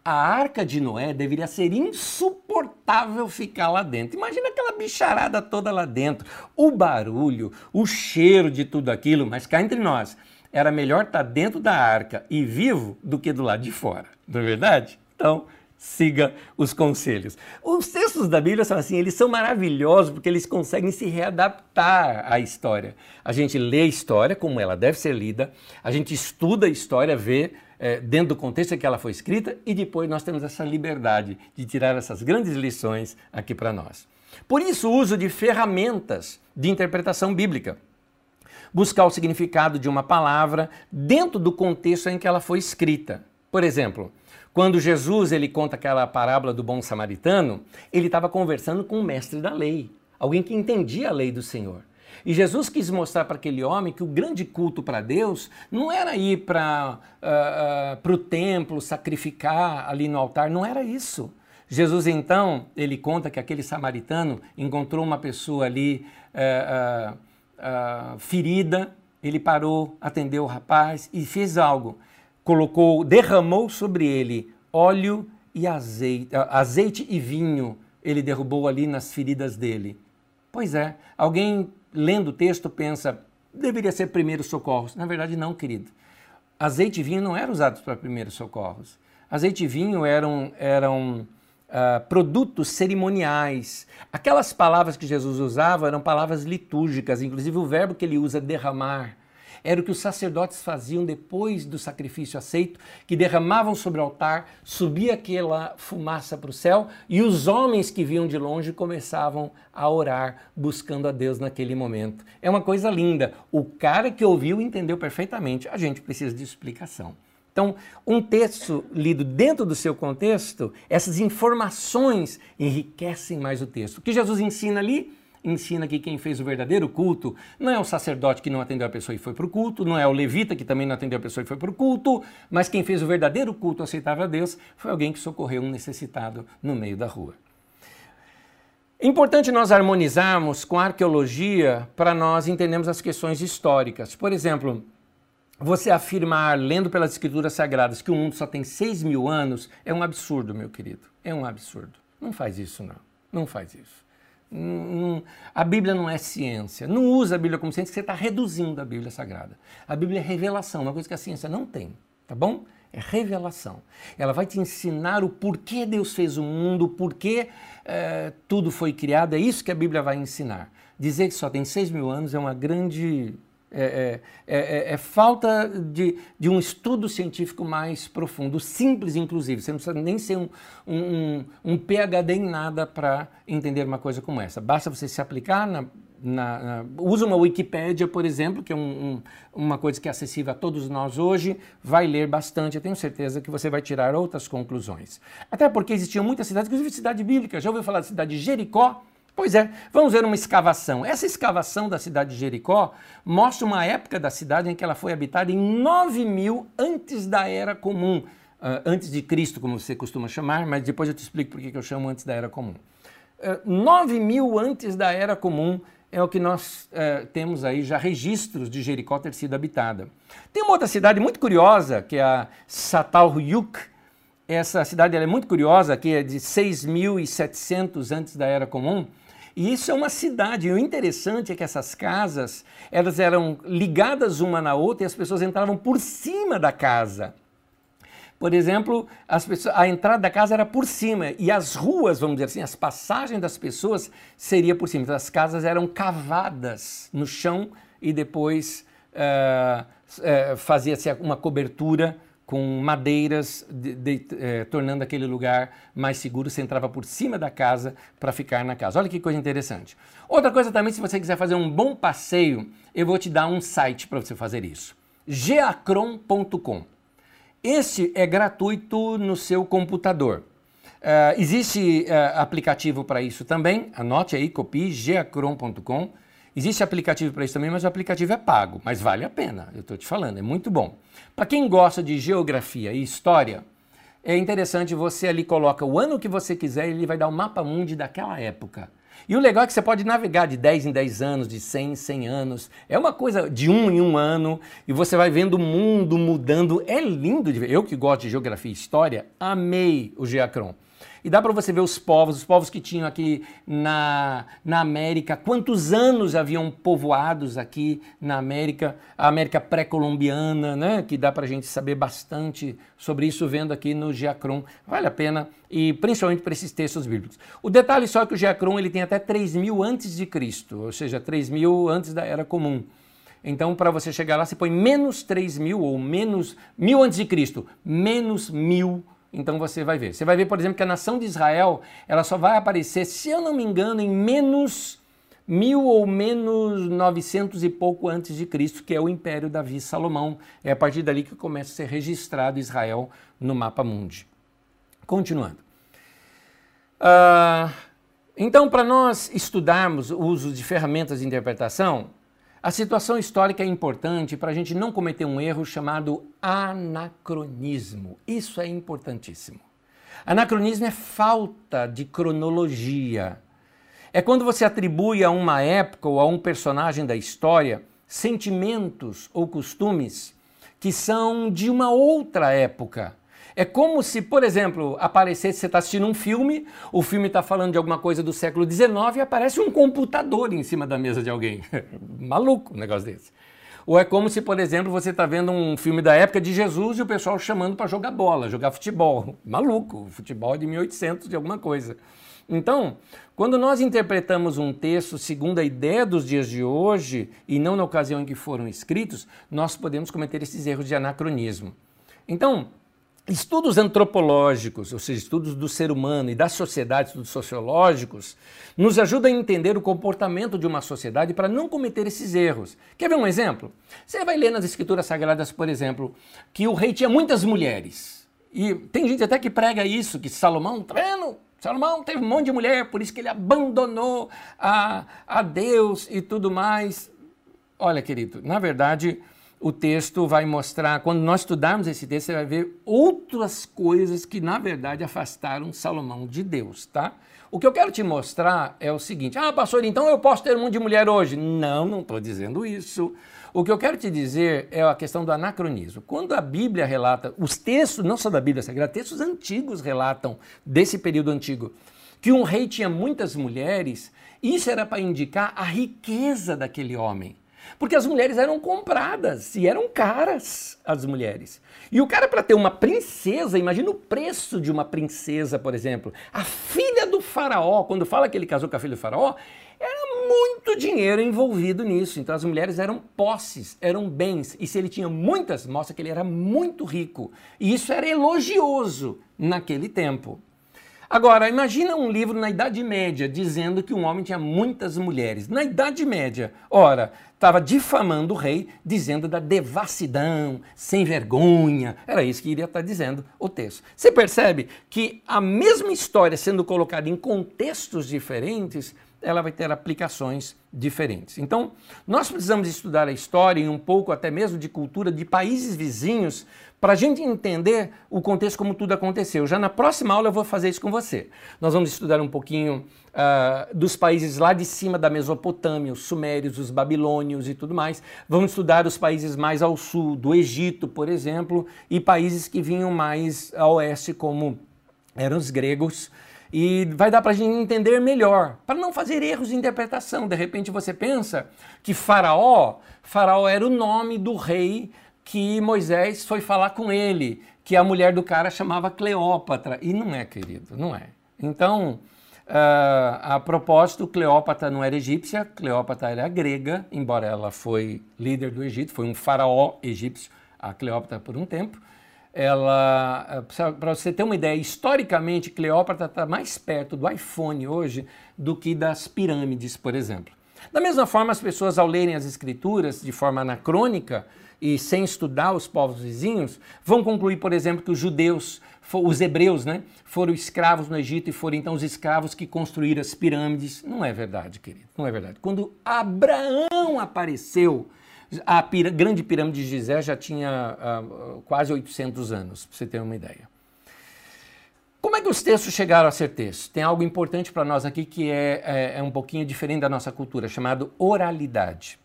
a arca de Noé deveria ser insuportável ficar lá dentro. Imagina aquela bicharada toda lá dentro, o barulho, o cheiro de tudo aquilo, mas cá entre nós, era melhor estar tá dentro da arca e vivo do que do lado de fora, não é verdade? Então, siga os conselhos. Os textos da Bíblia são assim, eles são maravilhosos porque eles conseguem se readaptar à história. A gente lê a história como ela deve ser lida, a gente estuda a história, vê é, dentro do contexto em que ela foi escrita e depois nós temos essa liberdade de tirar essas grandes lições aqui para nós. Por isso, o uso de ferramentas de interpretação bíblica. Buscar o significado de uma palavra dentro do contexto em que ela foi escrita. Por exemplo, quando Jesus ele conta aquela parábola do bom samaritano, ele estava conversando com o mestre da lei, alguém que entendia a lei do Senhor. E Jesus quis mostrar para aquele homem que o grande culto para Deus não era ir para uh, uh, o templo sacrificar ali no altar, não era isso. Jesus então, ele conta que aquele samaritano encontrou uma pessoa ali uh, ferida, ele parou, atendeu o rapaz e fez algo. Colocou, derramou sobre ele óleo e azeite, azeite e vinho. Ele derrubou ali nas feridas dele. Pois é, alguém lendo o texto, pensa, deveria ser primeiros socorros. Na verdade, não, querido. Azeite e vinho não eram usados para primeiros socorros. Azeite e vinho eram, eram uh, produtos cerimoniais. Aquelas palavras que Jesus usava eram palavras litúrgicas, inclusive o verbo que ele usa, derramar era o que os sacerdotes faziam depois do sacrifício aceito, que derramavam sobre o altar, subia aquela fumaça para o céu e os homens que viam de longe começavam a orar, buscando a Deus naquele momento. É uma coisa linda. O cara que ouviu entendeu perfeitamente. A gente precisa de explicação. Então, um texto lido dentro do seu contexto, essas informações enriquecem mais o texto. O que Jesus ensina ali? Ensina que quem fez o verdadeiro culto não é o sacerdote que não atendeu a pessoa e foi para o culto, não é o levita que também não atendeu a pessoa e foi para o culto, mas quem fez o verdadeiro culto aceitável a Deus foi alguém que socorreu um necessitado no meio da rua. Importante nós harmonizarmos com a arqueologia para nós entendermos as questões históricas. Por exemplo, você afirmar, lendo pelas escrituras sagradas, que o mundo só tem 6 mil anos é um absurdo, meu querido. É um absurdo. Não faz isso, não. Não faz isso. A Bíblia não é ciência. Não usa a Bíblia como ciência, você está reduzindo a Bíblia Sagrada. A Bíblia é revelação, uma coisa que a ciência não tem, tá bom? É revelação. Ela vai te ensinar o porquê Deus fez o mundo, porquê é, tudo foi criado. É isso que a Bíblia vai ensinar. Dizer que só tem 6 mil anos é uma grande é, é, é, é, falta de, de, um estudo científico mais profundo, simples inclusive. Você não precisa nem ser um, um, um PhD em nada para entender uma coisa como essa. Basta você se aplicar na, na, na, usa uma Wikipédia, por exemplo, que é um, um, uma coisa que é acessível a todos nós hoje, vai ler bastante, eu tenho certeza que você vai tirar outras conclusões. Até porque existiam muitas cidades, inclusive cidade bíblica. Já ouviu falar da cidade de Jericó? Pois é, vamos ver uma escavação. Essa escavação da cidade de Jericó mostra uma época da cidade em que ela foi habitada em 9 mil antes da Era Comum. Uh, antes de Cristo, como você costuma chamar, mas depois eu te explico por que eu chamo antes da Era Comum. Uh, ah, 9 mil antes da Era Comum é o que nós uh, temos aí já registros de Jericó ter sido habitada. Tem uma outra cidade muito curiosa, que é a Satalhuyuk. Essa cidade é muito curiosa, que é de 6.700 antes da Era Comum. E isso é uma cidade. E o interessante é que essas casas, elas eram ligadas uma na outra e as pessoas entravam por cima da casa. Por exemplo, pessoas, a entrada da casa era por cima e as ruas, vamos dizer assim, as passagens das pessoas seria por cima. Então, as casas eram cavadas no chão e depois uh, uh, fazia-se uma cobertura com madeiras, de, de, eh, tornando aquele lugar mais seguro. Você entrava por cima da casa para ficar na casa. Olha que coisa interessante. Outra coisa também, se você quiser fazer um bom passeio, eu vou te dar um site para você fazer isso. geacron.com. Este é gratuito no seu computador. Uh, existe uh, aplicativo para isso também. Anote aí, copie geacron.com. Existe aplicativo para isso também, mas o aplicativo é pago, mas vale a pena, eu estou te falando, é muito bom. Para quem gosta de geografia e história, é interessante você ali coloca o ano que você quiser e ele vai dar o mapa mundi daquela época. E o legal é que você pode navegar de 10 em 10 anos, de 100 em 100 anos. É uma coisa de um em um ano e você vai vendo o mundo mudando. É lindo de ver. Eu que gosto de geografia e história, amei o Geacron. E dá para você ver os povos, os povos que tinham aqui na, na América, quantos anos haviam povoados aqui na América, a América pré-colombiana, né? que dá para a gente saber bastante sobre isso vendo aqui no Geacron. Vale a pena, e principalmente para esses textos bíblicos. O detalhe só é que o Geacron ele tem até 3 mil antes de Cristo, ou seja, 3 mil antes da Era Comum. Então, para você chegar lá, você põe menos 3 mil ou menos mil antes de Cristo, menos mil então você vai ver. Você vai ver, por exemplo, que a nação de Israel ela só vai aparecer, se eu não me engano, em menos mil ou menos 900 e pouco antes de Cristo, que é o Império Davi Salomão. É a partir dali que começa a ser registrado Israel no mapa mundi. Continuando. Uh, então, para nós estudarmos o uso de ferramentas de interpretação, a situação histórica é importante para a gente não cometer um erro chamado anacronismo. Isso é importantíssimo. Anacronismo é falta de cronologia. É quando você atribui a uma época ou a um personagem da história sentimentos ou costumes que são de uma outra época é como se, por exemplo, aparecesse, você está assistindo um filme, o filme está falando de alguma coisa do século XIX e aparece um computador em cima da mesa de alguém. (laughs) Maluco um negócio desse. Ou é como se, por exemplo, você está vendo um filme da época de Jesus e o pessoal chamando para jogar bola, jogar futebol. Maluco, futebol é de 1800 de alguma coisa. Então, quando nós interpretamos um texto segundo a ideia dos dias de hoje e não na ocasião em que foram escritos, nós podemos cometer esses erros de anacronismo. Então, Estudos antropológicos, ou seja, estudos do ser humano e das sociedades, estudos sociológicos, nos ajudam a entender o comportamento de uma sociedade para não cometer esses erros. Quer ver um exemplo? Você vai ler nas escrituras sagradas, por exemplo, que o rei tinha muitas mulheres. E tem gente até que prega isso, que Salomão, tá vendo? Salomão teve um monte de mulher, por isso que ele abandonou a, a Deus e tudo mais. Olha, querido, na verdade, o texto vai mostrar, quando nós estudarmos esse texto, você vai ver outras coisas que, na verdade, afastaram Salomão de Deus, tá? O que eu quero te mostrar é o seguinte: ah, pastor, então eu posso ter um monte de mulher hoje? Não, não estou dizendo isso. O que eu quero te dizer é a questão do anacronismo. Quando a Bíblia relata, os textos, não só da Bíblia Sagrada, textos antigos relatam desse período antigo, que um rei tinha muitas mulheres, isso era para indicar a riqueza daquele homem. Porque as mulheres eram compradas e eram caras as mulheres. E o cara, para ter uma princesa, imagina o preço de uma princesa, por exemplo. A filha do faraó, quando fala que ele casou com a filha do faraó, era muito dinheiro envolvido nisso. Então as mulheres eram posses, eram bens. E se ele tinha muitas, mostra que ele era muito rico. E isso era elogioso naquele tempo. Agora, imagina um livro na Idade Média dizendo que um homem tinha muitas mulheres. Na Idade Média, ora, estava difamando o rei, dizendo da devassidão, sem vergonha. Era isso que iria estar dizendo o texto. Você percebe que a mesma história sendo colocada em contextos diferentes, ela vai ter aplicações diferentes. Então, nós precisamos estudar a história e um pouco até mesmo de cultura de países vizinhos para a gente entender o contexto como tudo aconteceu. Já na próxima aula eu vou fazer isso com você. Nós vamos estudar um pouquinho uh, dos países lá de cima da Mesopotâmia, os sumérios, os babilônios e tudo mais. Vamos estudar os países mais ao sul, do Egito, por exemplo, e países que vinham mais a oeste, como eram os gregos e vai dar para a gente entender melhor, para não fazer erros de interpretação. De repente você pensa que Faraó, Faraó era o nome do rei que Moisés foi falar com ele, que a mulher do cara chamava Cleópatra. E não é, querido, não é. Então, uh, a propósito, Cleópatra não era egípcia, Cleópatra era grega, embora ela foi líder do Egito, foi um faraó egípcio, a Cleópatra por um tempo ela, para você ter uma ideia, historicamente Cleópatra está mais perto do iPhone hoje do que das pirâmides, por exemplo. Da mesma forma, as pessoas ao lerem as escrituras de forma anacrônica e sem estudar os povos vizinhos, vão concluir, por exemplo, que os judeus, os hebreus, né, foram escravos no Egito e foram então os escravos que construíram as pirâmides. Não é verdade, querido, não é verdade. Quando Abraão apareceu, a pira, grande pirâmide de Gizé já tinha uh, quase 800 anos, para você ter uma ideia. Como é que os textos chegaram a ser textos? Tem algo importante para nós aqui que é, é, é um pouquinho diferente da nossa cultura, chamado oralidade.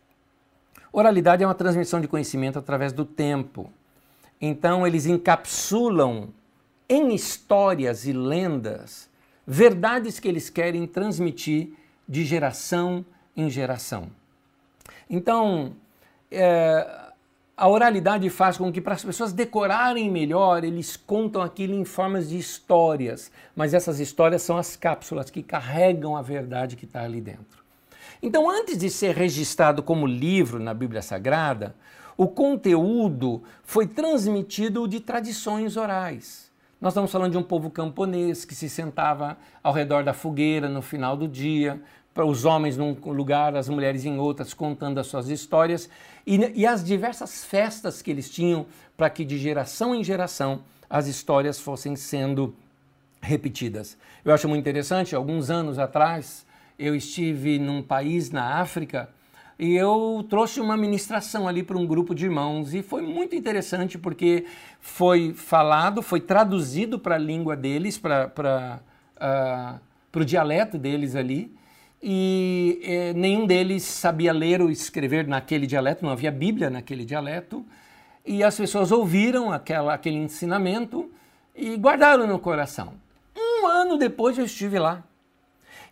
Oralidade é uma transmissão de conhecimento através do tempo. Então, eles encapsulam em histórias e lendas verdades que eles querem transmitir de geração em geração. Então, é, a oralidade faz com que para as pessoas decorarem melhor, eles contam aquilo em formas de histórias, mas essas histórias são as cápsulas que carregam a verdade que está ali dentro. Então, antes de ser registrado como livro na Bíblia Sagrada, o conteúdo foi transmitido de tradições orais. Nós estamos falando de um povo camponês que se sentava ao redor da fogueira no final do dia, para os homens num lugar, as mulheres em outras, contando as suas histórias, e, e as diversas festas que eles tinham para que de geração em geração as histórias fossem sendo repetidas. Eu acho muito interessante, alguns anos atrás eu estive num país na África e eu trouxe uma ministração ali para um grupo de irmãos e foi muito interessante porque foi falado, foi traduzido para a língua deles, para uh, o dialeto deles ali e eh, nenhum deles sabia ler ou escrever naquele dialeto, não havia Bíblia naquele dialeto, e as pessoas ouviram aquela, aquele ensinamento e guardaram no coração. Um ano depois eu estive lá.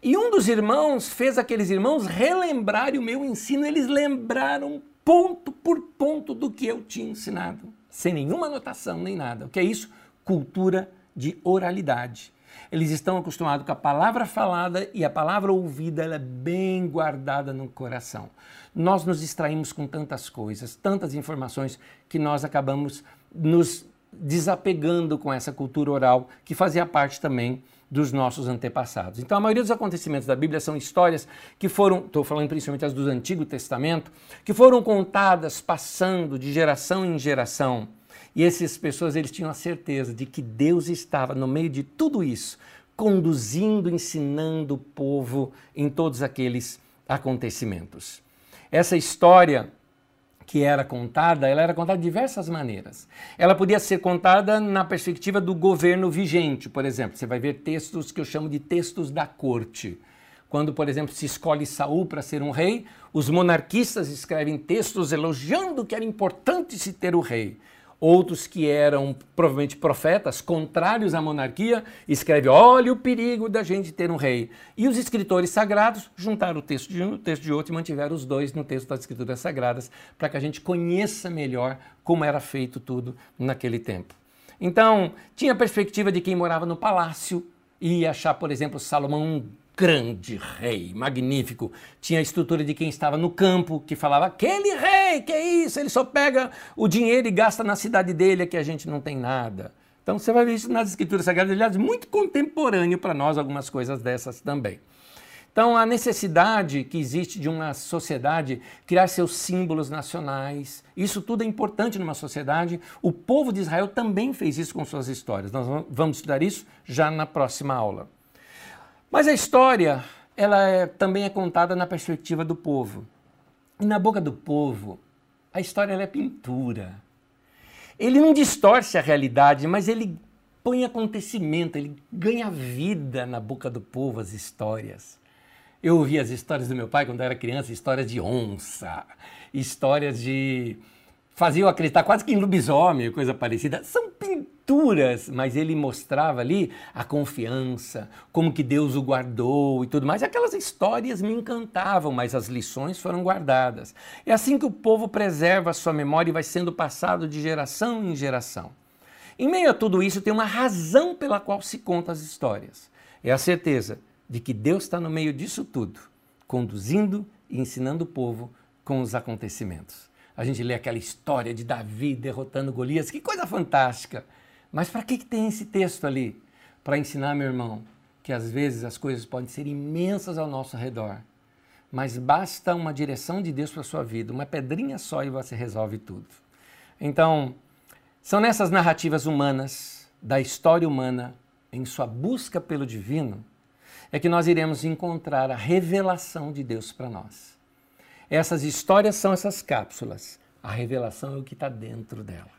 E um dos irmãos fez aqueles irmãos relembrarem o meu ensino, eles lembraram ponto por ponto do que eu tinha ensinado, sem nenhuma anotação nem nada. O que é isso? Cultura de oralidade. Eles estão acostumados com a palavra falada e a palavra ouvida ela é bem guardada no coração. Nós nos distraímos com tantas coisas, tantas informações, que nós acabamos nos desapegando com essa cultura oral que fazia parte também dos nossos antepassados. Então, a maioria dos acontecimentos da Bíblia são histórias que foram, estou falando principalmente as do Antigo Testamento, que foram contadas passando de geração em geração. E essas pessoas eles tinham a certeza de que Deus estava no meio de tudo isso, conduzindo, ensinando o povo em todos aqueles acontecimentos. Essa história que era contada, ela era contada de diversas maneiras. Ela podia ser contada na perspectiva do governo vigente, por exemplo. Você vai ver textos que eu chamo de textos da corte. Quando, por exemplo, se escolhe Saul para ser um rei, os monarquistas escrevem textos elogiando que era importante se ter o rei outros que eram provavelmente profetas, contrários à monarquia, escreve: olha o perigo da gente ter um rei. E os escritores sagrados juntaram o texto de um o texto de outro e mantiveram os dois no texto das escrituras sagradas, para que a gente conheça melhor como era feito tudo naquele tempo. Então, tinha a perspectiva de quem morava no palácio e achar, por exemplo, Salomão grande rei, magnífico. Tinha a estrutura de quem estava no campo, que falava: aquele rei, que é isso? Ele só pega o dinheiro e gasta na cidade dele, que a gente não tem nada. Então você vai ver isso nas escrituras sagradas, aliás, muito contemporâneo para nós, algumas coisas dessas também. Então, a necessidade que existe de uma sociedade criar seus símbolos nacionais, isso tudo é importante numa sociedade. O povo de Israel também fez isso com suas histórias. Nós vamos estudar isso já na próxima aula. Mas a história, ela é, também é contada na perspectiva do povo. E na boca do povo, a história é pintura. Ele não distorce a realidade, mas ele põe acontecimento, ele ganha vida na boca do povo as histórias. Eu ouvi as histórias do meu pai quando eu era criança, histórias de onça, histórias de fazia eu acreditar quase que em lobisomem, coisa parecida. São pinturas, mas ele mostrava ali a confiança, como que Deus o guardou e tudo mais. Aquelas histórias me encantavam, mas as lições foram guardadas. É assim que o povo preserva a sua memória e vai sendo passado de geração em geração. Em meio a tudo isso, tem uma razão pela qual se conta as histórias. É a certeza de que Deus está no meio disso tudo, conduzindo e ensinando o povo com os acontecimentos. A gente lê aquela história de Davi derrotando Golias, que coisa fantástica. Mas para que, que tem esse texto ali? Para ensinar, meu irmão, que às vezes as coisas podem ser imensas ao nosso redor, mas basta uma direção de Deus para a sua vida, uma pedrinha só e você resolve tudo. Então, são nessas narrativas humanas, da história humana, em sua busca pelo divino, é que nós iremos encontrar a revelação de Deus para nós. Essas histórias são essas cápsulas. A revelação é o que está dentro dela.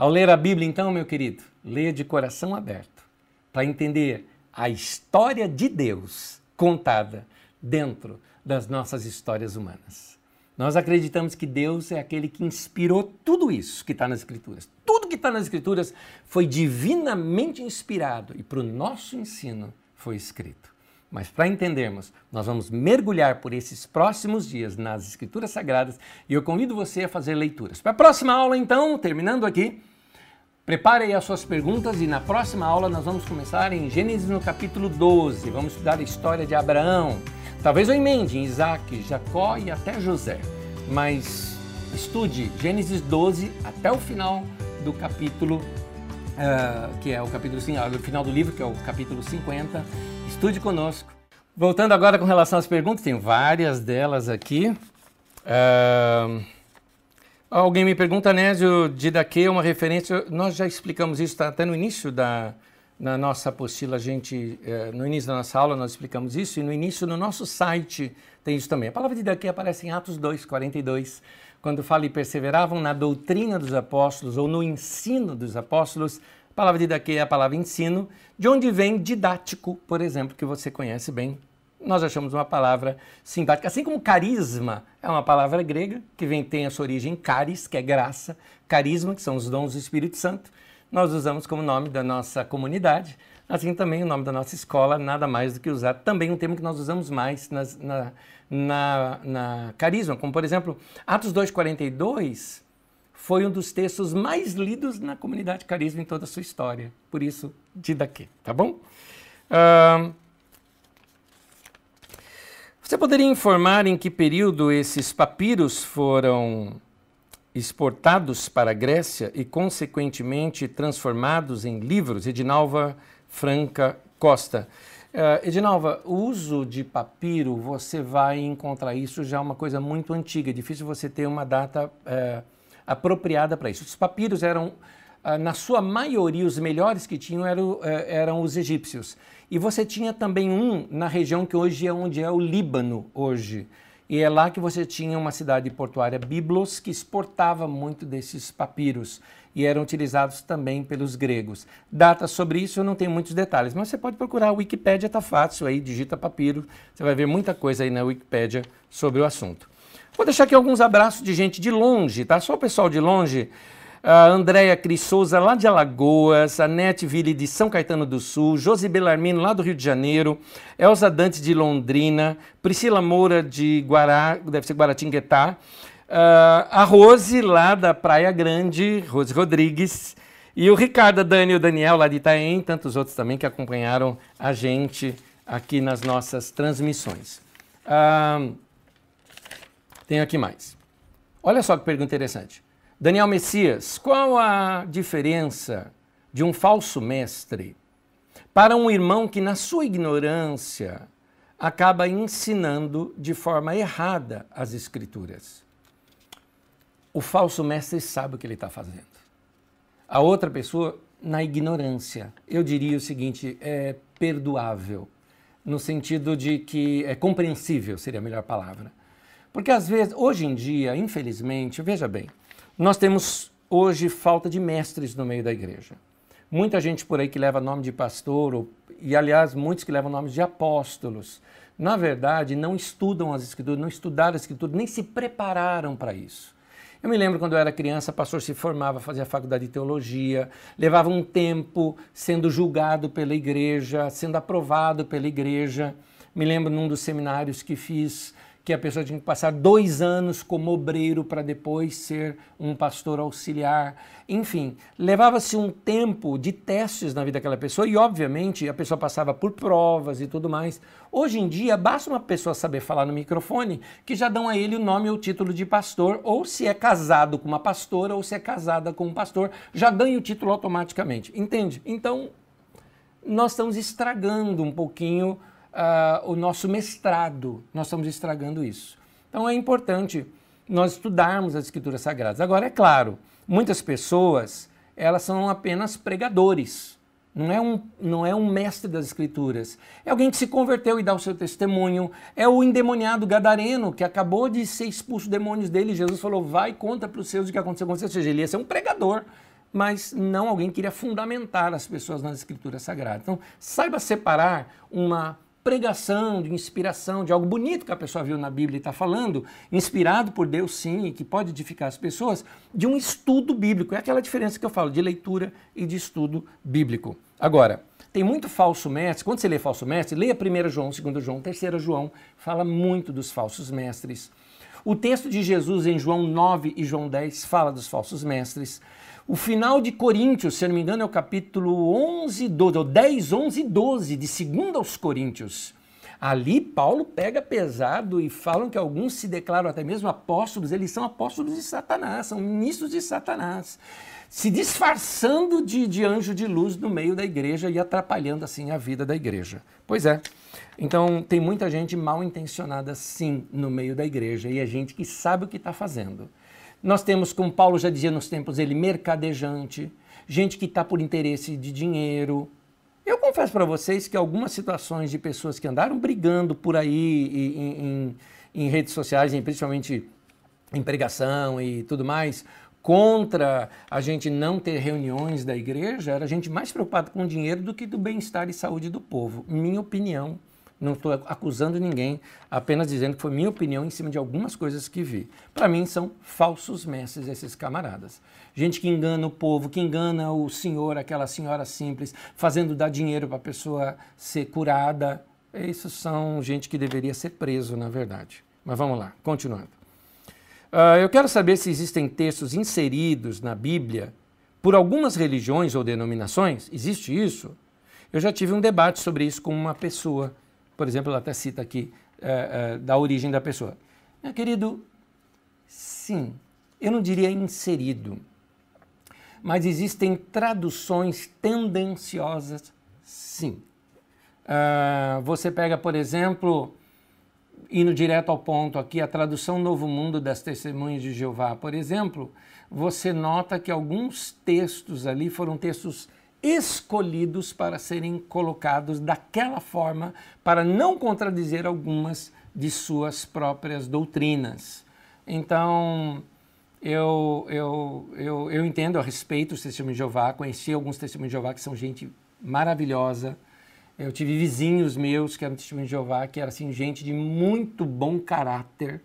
Ao ler a Bíblia, então, meu querido, leia de coração aberto para entender a história de Deus contada dentro das nossas histórias humanas. Nós acreditamos que Deus é aquele que inspirou tudo isso que está nas Escrituras. Tudo que está nas Escrituras foi divinamente inspirado e para o nosso ensino foi escrito. Mas para entendermos, nós vamos mergulhar por esses próximos dias nas Escrituras Sagradas e eu convido você a fazer leituras. Para a próxima aula, então, terminando aqui, prepare aí as suas perguntas e na próxima aula nós vamos começar em Gênesis no capítulo 12. Vamos estudar a história de Abraão. Talvez eu emende em Isaac, Jacó e até José. Mas estude Gênesis 12 até o final do capítulo, uh, que é o capítulo, o final do livro, que é o capítulo 50 Estude conosco. Voltando agora com relação às perguntas, tem várias delas aqui. Uh, alguém me pergunta, Nésio, daqui uma referência. Nós já explicamos isso, tá até no início da na nossa apostila, a gente, uh, no início da nossa aula, nós explicamos isso, e no início, no nosso site, tem isso também. A palavra de daqui aparece em Atos 2, 42, quando fala e perseveravam na doutrina dos apóstolos ou no ensino dos apóstolos a palavra de daqui é a palavra ensino, de onde vem didático, por exemplo, que você conhece bem. Nós achamos uma palavra simpática. Assim como carisma é uma palavra grega, que vem, tem a sua origem caris, que é graça, carisma, que são os dons do Espírito Santo. Nós usamos como nome da nossa comunidade. Assim também o nome da nossa escola, nada mais do que usar também um termo que nós usamos mais nas, na, na, na carisma, como por exemplo, Atos 2,42 foi um dos textos mais lidos na comunidade carisma em toda a sua história. Por isso, de daqui, tá bom? Uh, você poderia informar em que período esses papiros foram exportados para a Grécia e, consequentemente, transformados em livros. Edinalva Franca Costa. Uh, Edinalva, o uso de papiro, você vai encontrar isso já uma coisa muito antiga, é difícil você ter uma data uh, apropriada para isso. Os papiros eram, uh, na sua maioria, os melhores que tinham eram, eram os egípcios. E você tinha também um na região que hoje é onde é o Líbano, hoje. E é lá que você tinha uma cidade portuária, Biblos, que exportava muito desses papiros e eram utilizados também pelos gregos. Datas sobre isso eu não tenho muitos detalhes, mas você pode procurar a Wikipédia, está fácil aí, digita papiro, você vai ver muita coisa aí na Wikipédia sobre o assunto. Vou deixar aqui alguns abraços de gente de longe, tá? Só o pessoal de longe a Andréia Cris Souza, lá de Alagoas, a Nete Ville de São Caetano do Sul, Josi Belarmino, lá do Rio de Janeiro, Elza Dantes de Londrina, Priscila Moura de Guará, deve ser Guaratinguetá, uh, a Rose, lá da Praia Grande, Rose Rodrigues, e o Ricardo, Dani e o Daniel, lá de Itaém, tantos outros também que acompanharam a gente aqui nas nossas transmissões. Uh, tem aqui mais. Olha só que pergunta interessante. Daniel Messias, qual a diferença de um falso mestre para um irmão que, na sua ignorância, acaba ensinando de forma errada as Escrituras? O falso mestre sabe o que ele está fazendo. A outra pessoa, na ignorância, eu diria o seguinte: é perdoável, no sentido de que é compreensível, seria a melhor palavra. Porque às vezes, hoje em dia, infelizmente, veja bem, nós temos hoje falta de mestres no meio da igreja. Muita gente por aí que leva nome de pastor, e aliás, muitos que levam nome de apóstolos. Na verdade, não estudam as escrituras, não estudaram as escrituras, nem se prepararam para isso. Eu me lembro quando eu era criança, pastor se formava, fazia faculdade de teologia, levava um tempo sendo julgado pela igreja, sendo aprovado pela igreja. Me lembro num dos seminários que fiz, que a pessoa tinha que passar dois anos como obreiro para depois ser um pastor auxiliar. Enfim, levava-se um tempo de testes na vida daquela pessoa e, obviamente, a pessoa passava por provas e tudo mais. Hoje em dia, basta uma pessoa saber falar no microfone que já dão a ele o nome ou o título de pastor, ou se é casado com uma pastora ou se é casada com um pastor, já ganha o título automaticamente. Entende? Então, nós estamos estragando um pouquinho uh, o nosso mestrado. Nós estamos estragando isso. Então é importante nós estudarmos as escrituras sagradas. Agora, é claro, muitas pessoas elas são apenas pregadores. Não é, um, não é um mestre das escrituras. É alguém que se converteu e dá o seu testemunho. É o endemoniado gadareno que acabou de ser expulso demônios dele. Jesus falou: vai, conta para os seus o que aconteceu com você. Ou seja, ele ia ser um pregador, mas não alguém que queria fundamentar as pessoas nas escrituras sagradas. Então, saiba separar uma pregação, de inspiração, de algo bonito que a pessoa viu na Bíblia e está falando, inspirado por Deus sim, e que pode edificar as pessoas, de um estudo bíblico. É aquela diferença que eu falo de leitura e de estudo bíblico. Agora, tem muito falso mestre. Quando você lê falso mestre, leia 1 João, 2 João, 3 João, fala muito dos falsos mestres. O texto de Jesus em João 9 e João 10 fala dos falsos mestres. O final de Coríntios, se não me engano, é o capítulo 11, 12, ou 10, 11 e 12, de 2 aos Coríntios. Ali Paulo pega pesado e falam que alguns se declaram até mesmo apóstolos, eles são apóstolos de Satanás, são ministros de Satanás, se disfarçando de, de anjo de luz no meio da igreja e atrapalhando assim a vida da igreja. Pois é. Então tem muita gente mal intencionada sim no meio da igreja e é gente que sabe o que está fazendo. Nós temos, como Paulo já dizia nos tempos ele mercadejante, gente que está por interesse de dinheiro. Eu confesso para vocês que algumas situações de pessoas que andaram brigando por aí em, em, em redes sociais, principalmente em pregação e tudo mais, contra a gente não ter reuniões da igreja, era gente mais preocupado com o dinheiro do que do bem-estar e saúde do povo. Minha opinião não estou acusando ninguém, apenas dizendo que foi minha opinião em cima de algumas coisas que vi. Para mim, são falsos mestres esses camaradas. Gente que engana o povo, que engana o senhor, aquela senhora simples, fazendo dar dinheiro para a pessoa ser curada. Isso são gente que deveria ser preso, na verdade. Mas vamos lá, continuando. Uh, eu quero saber se existem textos inseridos na Bíblia por algumas religiões ou denominações. Existe isso? Eu já tive um debate sobre isso com uma pessoa por exemplo, ela até cita aqui é, é, da origem da pessoa. Meu querido, sim, eu não diria inserido, mas existem traduções tendenciosas, sim. Uh, você pega, por exemplo, indo direto ao ponto aqui, a tradução Novo Mundo das Testemunhas de Jeová, por exemplo, você nota que alguns textos ali foram textos escolhidos para serem colocados daquela forma, para não contradizer algumas de suas próprias doutrinas. Então, eu, eu, eu, eu entendo a respeito dos testemunhos de Jeová, conheci alguns testemunhos de Jeová que são gente maravilhosa. Eu tive vizinhos meus que eram testemunhos de Jeová, que eram assim, gente de muito bom caráter,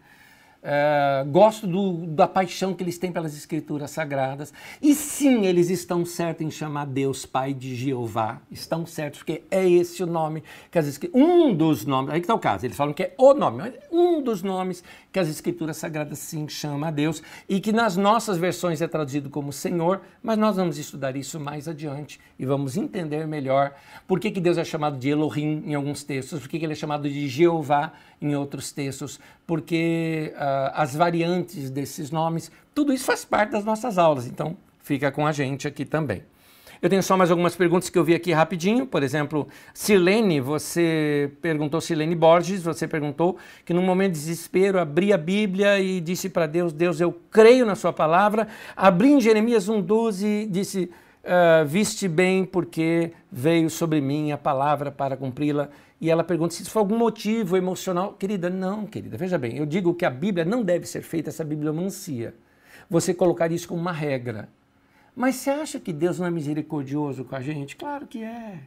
Uh, gosto do, da paixão que eles têm pelas escrituras sagradas. E sim, eles estão certos em chamar Deus Pai de Jeová. Estão certos, porque é esse o nome que as escrituras. Um dos nomes. Aí que está o caso. Eles falam que é o nome, mas um dos nomes que as escrituras sagradas sim chama a Deus. E que nas nossas versões é traduzido como Senhor, mas nós vamos estudar isso mais adiante e vamos entender melhor por que, que Deus é chamado de Elohim em alguns textos, por que, que ele é chamado de Jeová em outros textos, porque uh, as variantes desses nomes, tudo isso faz parte das nossas aulas, então fica com a gente aqui também. Eu tenho só mais algumas perguntas que eu vi aqui rapidinho. Por exemplo, Silene, você perguntou, Silene Borges, você perguntou que num momento de desespero abri a Bíblia e disse para Deus: Deus, eu creio na Sua palavra. Abri em Jeremias 1,12 e disse: uh, Viste bem, porque veio sobre mim a palavra para cumpri-la e ela pergunta se isso foi algum motivo emocional. Querida, não, querida, veja bem, eu digo que a Bíblia não deve ser feita essa bibliomancia. Você colocar isso como uma regra. Mas você acha que Deus não é misericordioso com a gente? Claro que é.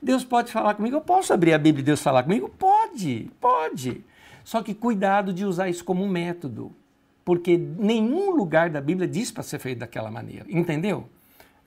Deus pode falar comigo, eu posso abrir a Bíblia e Deus falar comigo? Pode, pode. Só que cuidado de usar isso como um método, porque nenhum lugar da Bíblia diz para ser feito daquela maneira, entendeu?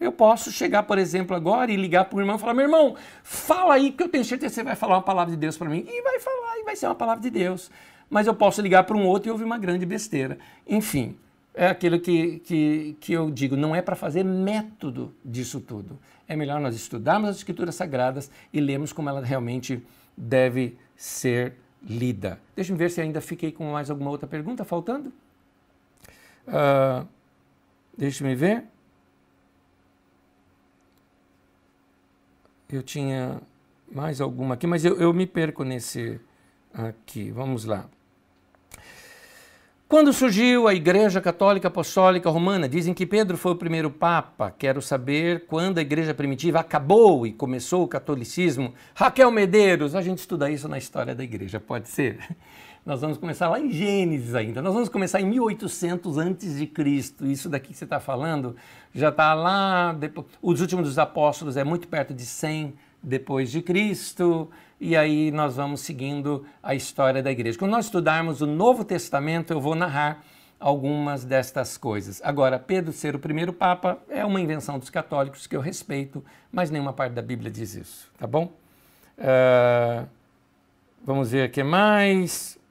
Eu posso chegar, por exemplo, agora e ligar para o irmão e falar: meu irmão, fala aí que eu tenho certeza que você vai falar uma palavra de Deus para mim. E vai falar, e vai ser uma palavra de Deus. Mas eu posso ligar para um outro e ouvir uma grande besteira. Enfim, é aquilo que, que, que eu digo: não é para fazer método disso tudo. É melhor nós estudarmos as Escrituras Sagradas e lermos como ela realmente deve ser lida. Deixa eu ver se ainda fiquei com mais alguma outra pergunta faltando. Uh, deixa eu ver. Eu tinha mais alguma aqui, mas eu, eu me perco nesse aqui. Vamos lá. Quando surgiu a Igreja Católica Apostólica Romana, dizem que Pedro foi o primeiro Papa. Quero saber quando a Igreja Primitiva acabou e começou o catolicismo. Raquel Medeiros, a gente estuda isso na história da Igreja, pode ser? Nós vamos começar lá em Gênesis ainda. Nós vamos começar em 1800 antes de Cristo. Isso daqui que você está falando já está lá. Depois, os últimos dos apóstolos é muito perto de 100 depois de Cristo. E aí nós vamos seguindo a história da igreja. Quando nós estudarmos o Novo Testamento, eu vou narrar algumas destas coisas. Agora, Pedro ser o primeiro papa é uma invenção dos católicos que eu respeito, mas nenhuma parte da Bíblia diz isso, tá bom? Uh, vamos ver o que mais.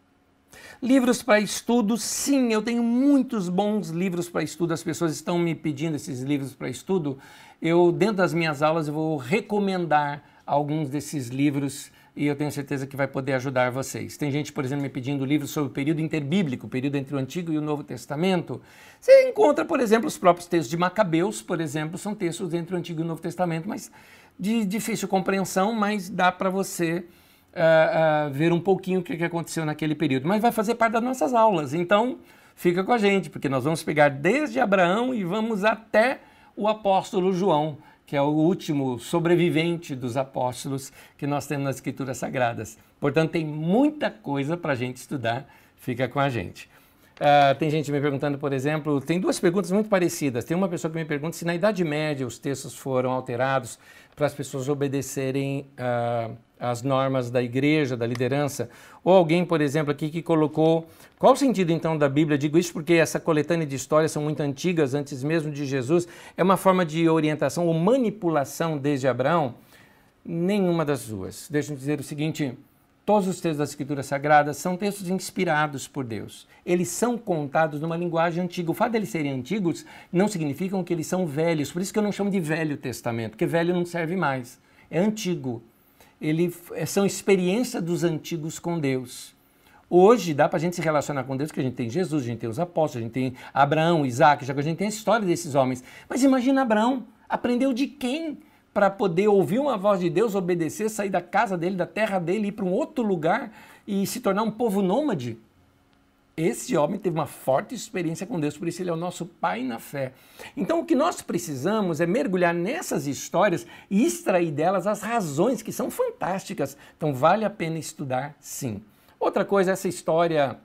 Livros para estudo, sim, eu tenho muitos bons livros para estudo. As pessoas estão me pedindo esses livros para estudo. Eu, dentro das minhas aulas, eu vou recomendar alguns desses livros e eu tenho certeza que vai poder ajudar vocês. Tem gente, por exemplo, me pedindo livros sobre o período interbíblico, o período entre o Antigo e o Novo Testamento. Você encontra, por exemplo, os próprios textos de Macabeus, por exemplo, são textos entre o Antigo e o Novo Testamento, mas de difícil compreensão, mas dá para você uh, uh, ver um pouquinho o que, que aconteceu naquele período. Mas vai fazer parte das nossas aulas, então fica com a gente, porque nós vamos pegar desde Abraão e vamos até o apóstolo João, que é o último sobrevivente dos apóstolos que nós temos nas Escrituras Sagradas. Portanto, tem muita coisa para a gente estudar, fica com a gente. Uh, tem gente me perguntando, por exemplo, tem duas perguntas muito parecidas. Tem uma pessoa que me pergunta se na Idade Média os textos foram alterados para as pessoas obedecerem uh, as normas da igreja, da liderança. Ou alguém, por exemplo, aqui que colocou. Qual o sentido então da Bíblia? Digo isso porque essa coletânea de histórias são muito antigas, antes mesmo de Jesus. É uma forma de orientação ou manipulação desde Abraão? Nenhuma das duas. Deixa eu dizer o seguinte. Todos os textos das Escrituras Sagradas são textos inspirados por Deus. Eles são contados numa linguagem antiga. O fato de eles serem antigos não significa que eles são velhos. Por isso que eu não chamo de Velho Testamento, porque velho não serve mais. É antigo. Ele, é, são experiência dos antigos com Deus. Hoje dá para a gente se relacionar com Deus, porque a gente tem Jesus, a gente tem os apóstolos, a gente tem Abraão, Isaac, que a gente tem a história desses homens. Mas imagina Abraão, aprendeu de quem? Para poder ouvir uma voz de Deus, obedecer, sair da casa dele, da terra dele, ir para um outro lugar e se tornar um povo nômade. Esse homem teve uma forte experiência com Deus, por isso ele é o nosso pai na fé. Então o que nós precisamos é mergulhar nessas histórias e extrair delas as razões que são fantásticas. Então vale a pena estudar sim. Outra coisa, essa história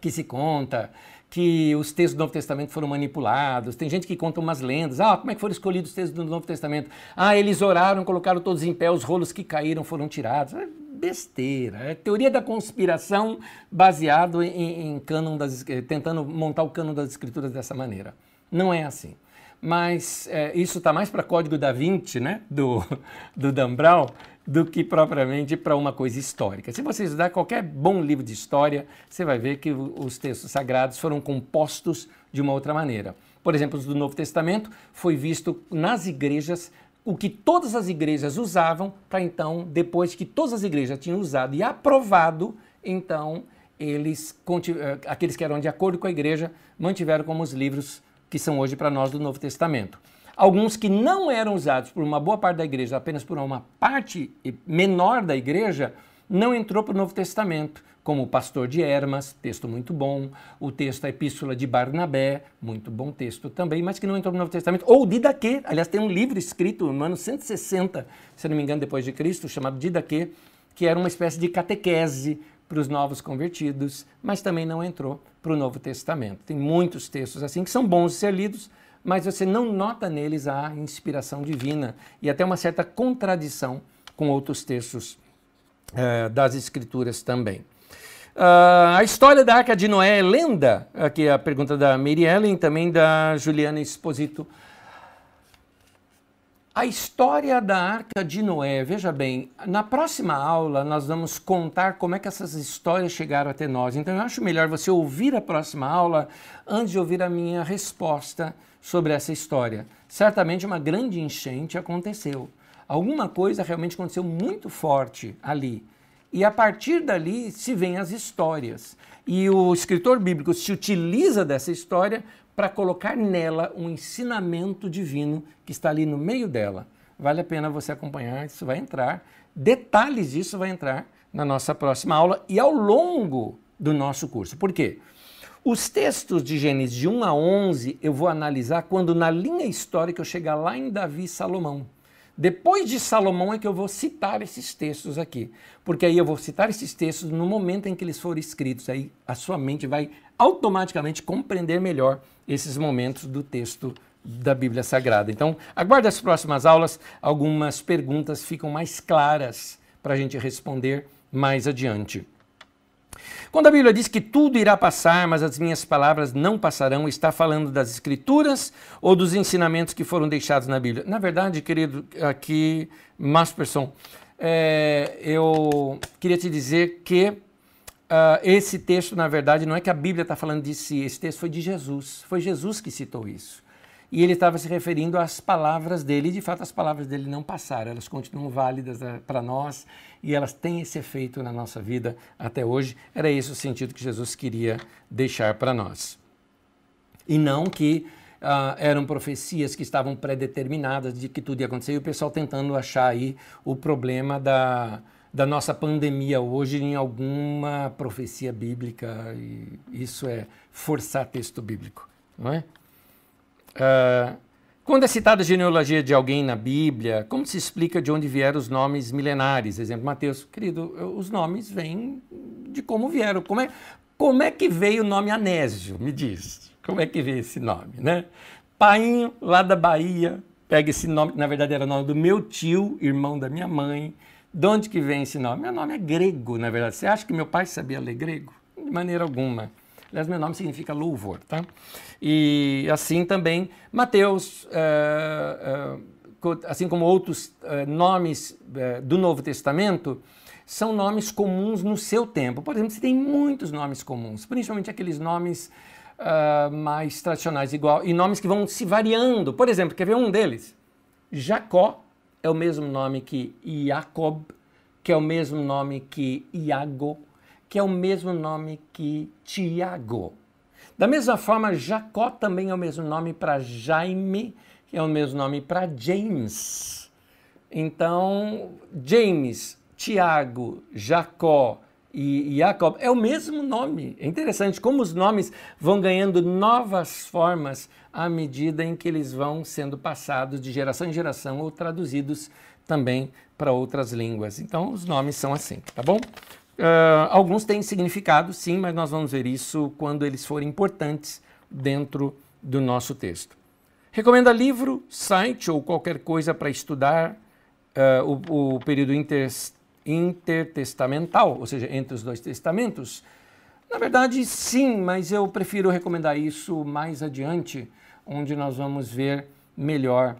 que se conta, que os textos do Novo Testamento foram manipulados. Tem gente que conta umas lendas. Ah, como é que foram escolhidos os textos do Novo Testamento? Ah, eles oraram, colocaram todos em pé, os rolos que caíram foram tirados. Besteira. É teoria da conspiração baseado em, em cânon das, tentando montar o cano das escrituras dessa maneira. Não é assim. Mas é, isso está mais para Código da Vinci, né, do, (laughs) do Dan Brown, do que propriamente para uma coisa histórica. Se você estudar qualquer bom livro de história, você vai ver que os textos sagrados foram compostos de uma outra maneira. Por exemplo, os do Novo Testamento foi visto nas igrejas o que todas as igrejas usavam para então, depois que todas as igrejas tinham usado e aprovado, então eles, eh, aqueles que eram de acordo com a igreja, mantiveram como os livros que são hoje para nós do Novo Testamento. Alguns que não eram usados por uma boa parte da igreja, apenas por uma parte menor da igreja, não entrou para o Novo Testamento, como o Pastor de Hermas, texto muito bom, o texto a Epístola de Barnabé, muito bom texto também, mas que não entrou no Novo Testamento, ou Didaquê, aliás, tem um livro escrito no ano 160, se não me engano, depois de Cristo, chamado Didaquê, que era uma espécie de catequese para os novos convertidos, mas também não entrou para o Novo Testamento. Tem muitos textos assim que são bons de ser lidos, mas você não nota neles a inspiração divina e até uma certa contradição com outros textos uh, das Escrituras também. Uh, a história da Arca de Noé é lenda? Aqui é a pergunta da Mary Ellen, também da Juliana Exposito. A história da Arca de Noé, veja bem, na próxima aula nós vamos contar como é que essas histórias chegaram até nós. Então eu acho melhor você ouvir a próxima aula antes de ouvir a minha resposta sobre essa história. Certamente uma grande enchente aconteceu. Alguma coisa realmente aconteceu muito forte ali. E a partir dali se vêm as histórias. E o escritor bíblico se utiliza dessa história para colocar nela um ensinamento divino que está ali no meio dela. Vale a pena você acompanhar, isso vai entrar. Detalhes disso vai entrar na nossa próxima aula e ao longo do nosso curso. Por quê? Os textos de Gênesis de 1 a 11 eu vou analisar quando na linha histórica eu chegar lá em Davi e Salomão. Depois de Salomão é que eu vou citar esses textos aqui, porque aí eu vou citar esses textos no momento em que eles forem escritos, aí a sua mente vai automaticamente compreender melhor esses momentos do texto da Bíblia Sagrada. Então, aguarde as próximas aulas, algumas perguntas ficam mais claras para a gente responder mais adiante. Quando a Bíblia diz que tudo irá passar, mas as minhas palavras não passarão, está falando das Escrituras ou dos ensinamentos que foram deixados na Bíblia? Na verdade, querido, aqui, Masperson, é, eu queria te dizer que uh, esse texto, na verdade, não é que a Bíblia está falando de si, esse texto foi de Jesus. Foi Jesus que citou isso. E ele estava se referindo às palavras dele, e de fato as palavras dele não passaram, elas continuam válidas eh, para nós e elas têm esse efeito na nossa vida até hoje. Era esse o sentido que Jesus queria deixar para nós. E não que uh, eram profecias que estavam predeterminadas de que tudo ia acontecer e o pessoal tentando achar aí o problema da, da nossa pandemia hoje em alguma profecia bíblica. E isso é forçar texto bíblico, não é? Uh, quando é citada a genealogia de alguém na Bíblia, como se explica de onde vieram os nomes milenares? Exemplo, Mateus, querido, os nomes vêm de como vieram. Como é, como é que veio o nome Anésio? Me diz. Como é que veio esse nome, né? Painho, lá da Bahia, pega esse nome, na verdade era o nome do meu tio, irmão da minha mãe. De onde que vem esse nome? Meu nome é grego, na verdade. Você acha que meu pai sabia ler grego? De maneira alguma. Aliás, meu nome significa louvor, tá? E assim também, Mateus, é, é, assim como outros é, nomes do Novo Testamento, são nomes comuns no seu tempo. Por exemplo, você tem muitos nomes comuns, principalmente aqueles nomes uh, mais tradicionais, igual, e nomes que vão se variando. Por exemplo, quer ver um deles? Jacó é o mesmo nome que Jacob, que é o mesmo nome que Iago, que é o mesmo nome que Tiago. Da mesma forma, Jacó também é o mesmo nome para Jaime, que é o mesmo nome para James. Então, James, Tiago, Jacó e Jacob é o mesmo nome. É interessante como os nomes vão ganhando novas formas à medida em que eles vão sendo passados de geração em geração ou traduzidos também para outras línguas. Então, os nomes são assim, tá bom? Uh, alguns têm significado, sim, mas nós vamos ver isso quando eles forem importantes dentro do nosso texto. Recomenda livro, site ou qualquer coisa para estudar uh, o, o, período inter, intertestamental, ou seja, entre os dois testamentos? Na verdade, sim, mas eu prefiro recomendar isso mais adiante, onde nós vamos ver melhor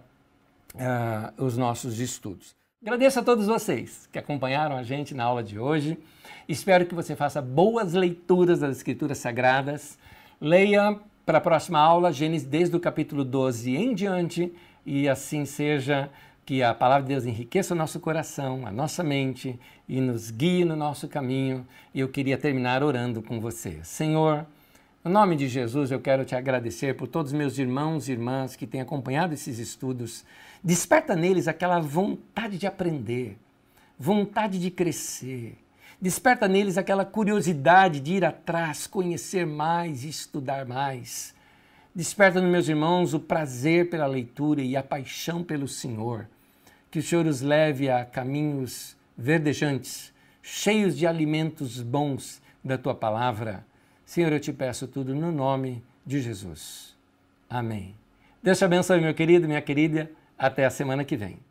uh, os nossos estudos. Agradeço a todos vocês que acompanharam a gente na aula de hoje. Espero que você faça boas leituras das Escrituras Sagradas. Leia para a próxima aula Gênesis desde o capítulo 12 em diante e assim seja que a palavra de Deus enriqueça o nosso coração, a nossa mente e nos guie no nosso caminho. E eu queria terminar orando com você. Senhor, no nome de Jesus, eu quero te agradecer por todos os meus irmãos e irmãs que têm acompanhado esses estudos. Desperta neles aquela vontade de aprender, vontade de crescer Desperta neles aquela curiosidade de ir atrás, conhecer mais estudar mais. Desperta nos meus irmãos o prazer pela leitura e a paixão pelo Senhor. Que o Senhor os leve a caminhos verdejantes, cheios de alimentos bons da tua palavra. Senhor, eu te peço tudo no nome de Jesus. Amém. Deus te abençoe, meu querido, minha querida. Até a semana que vem.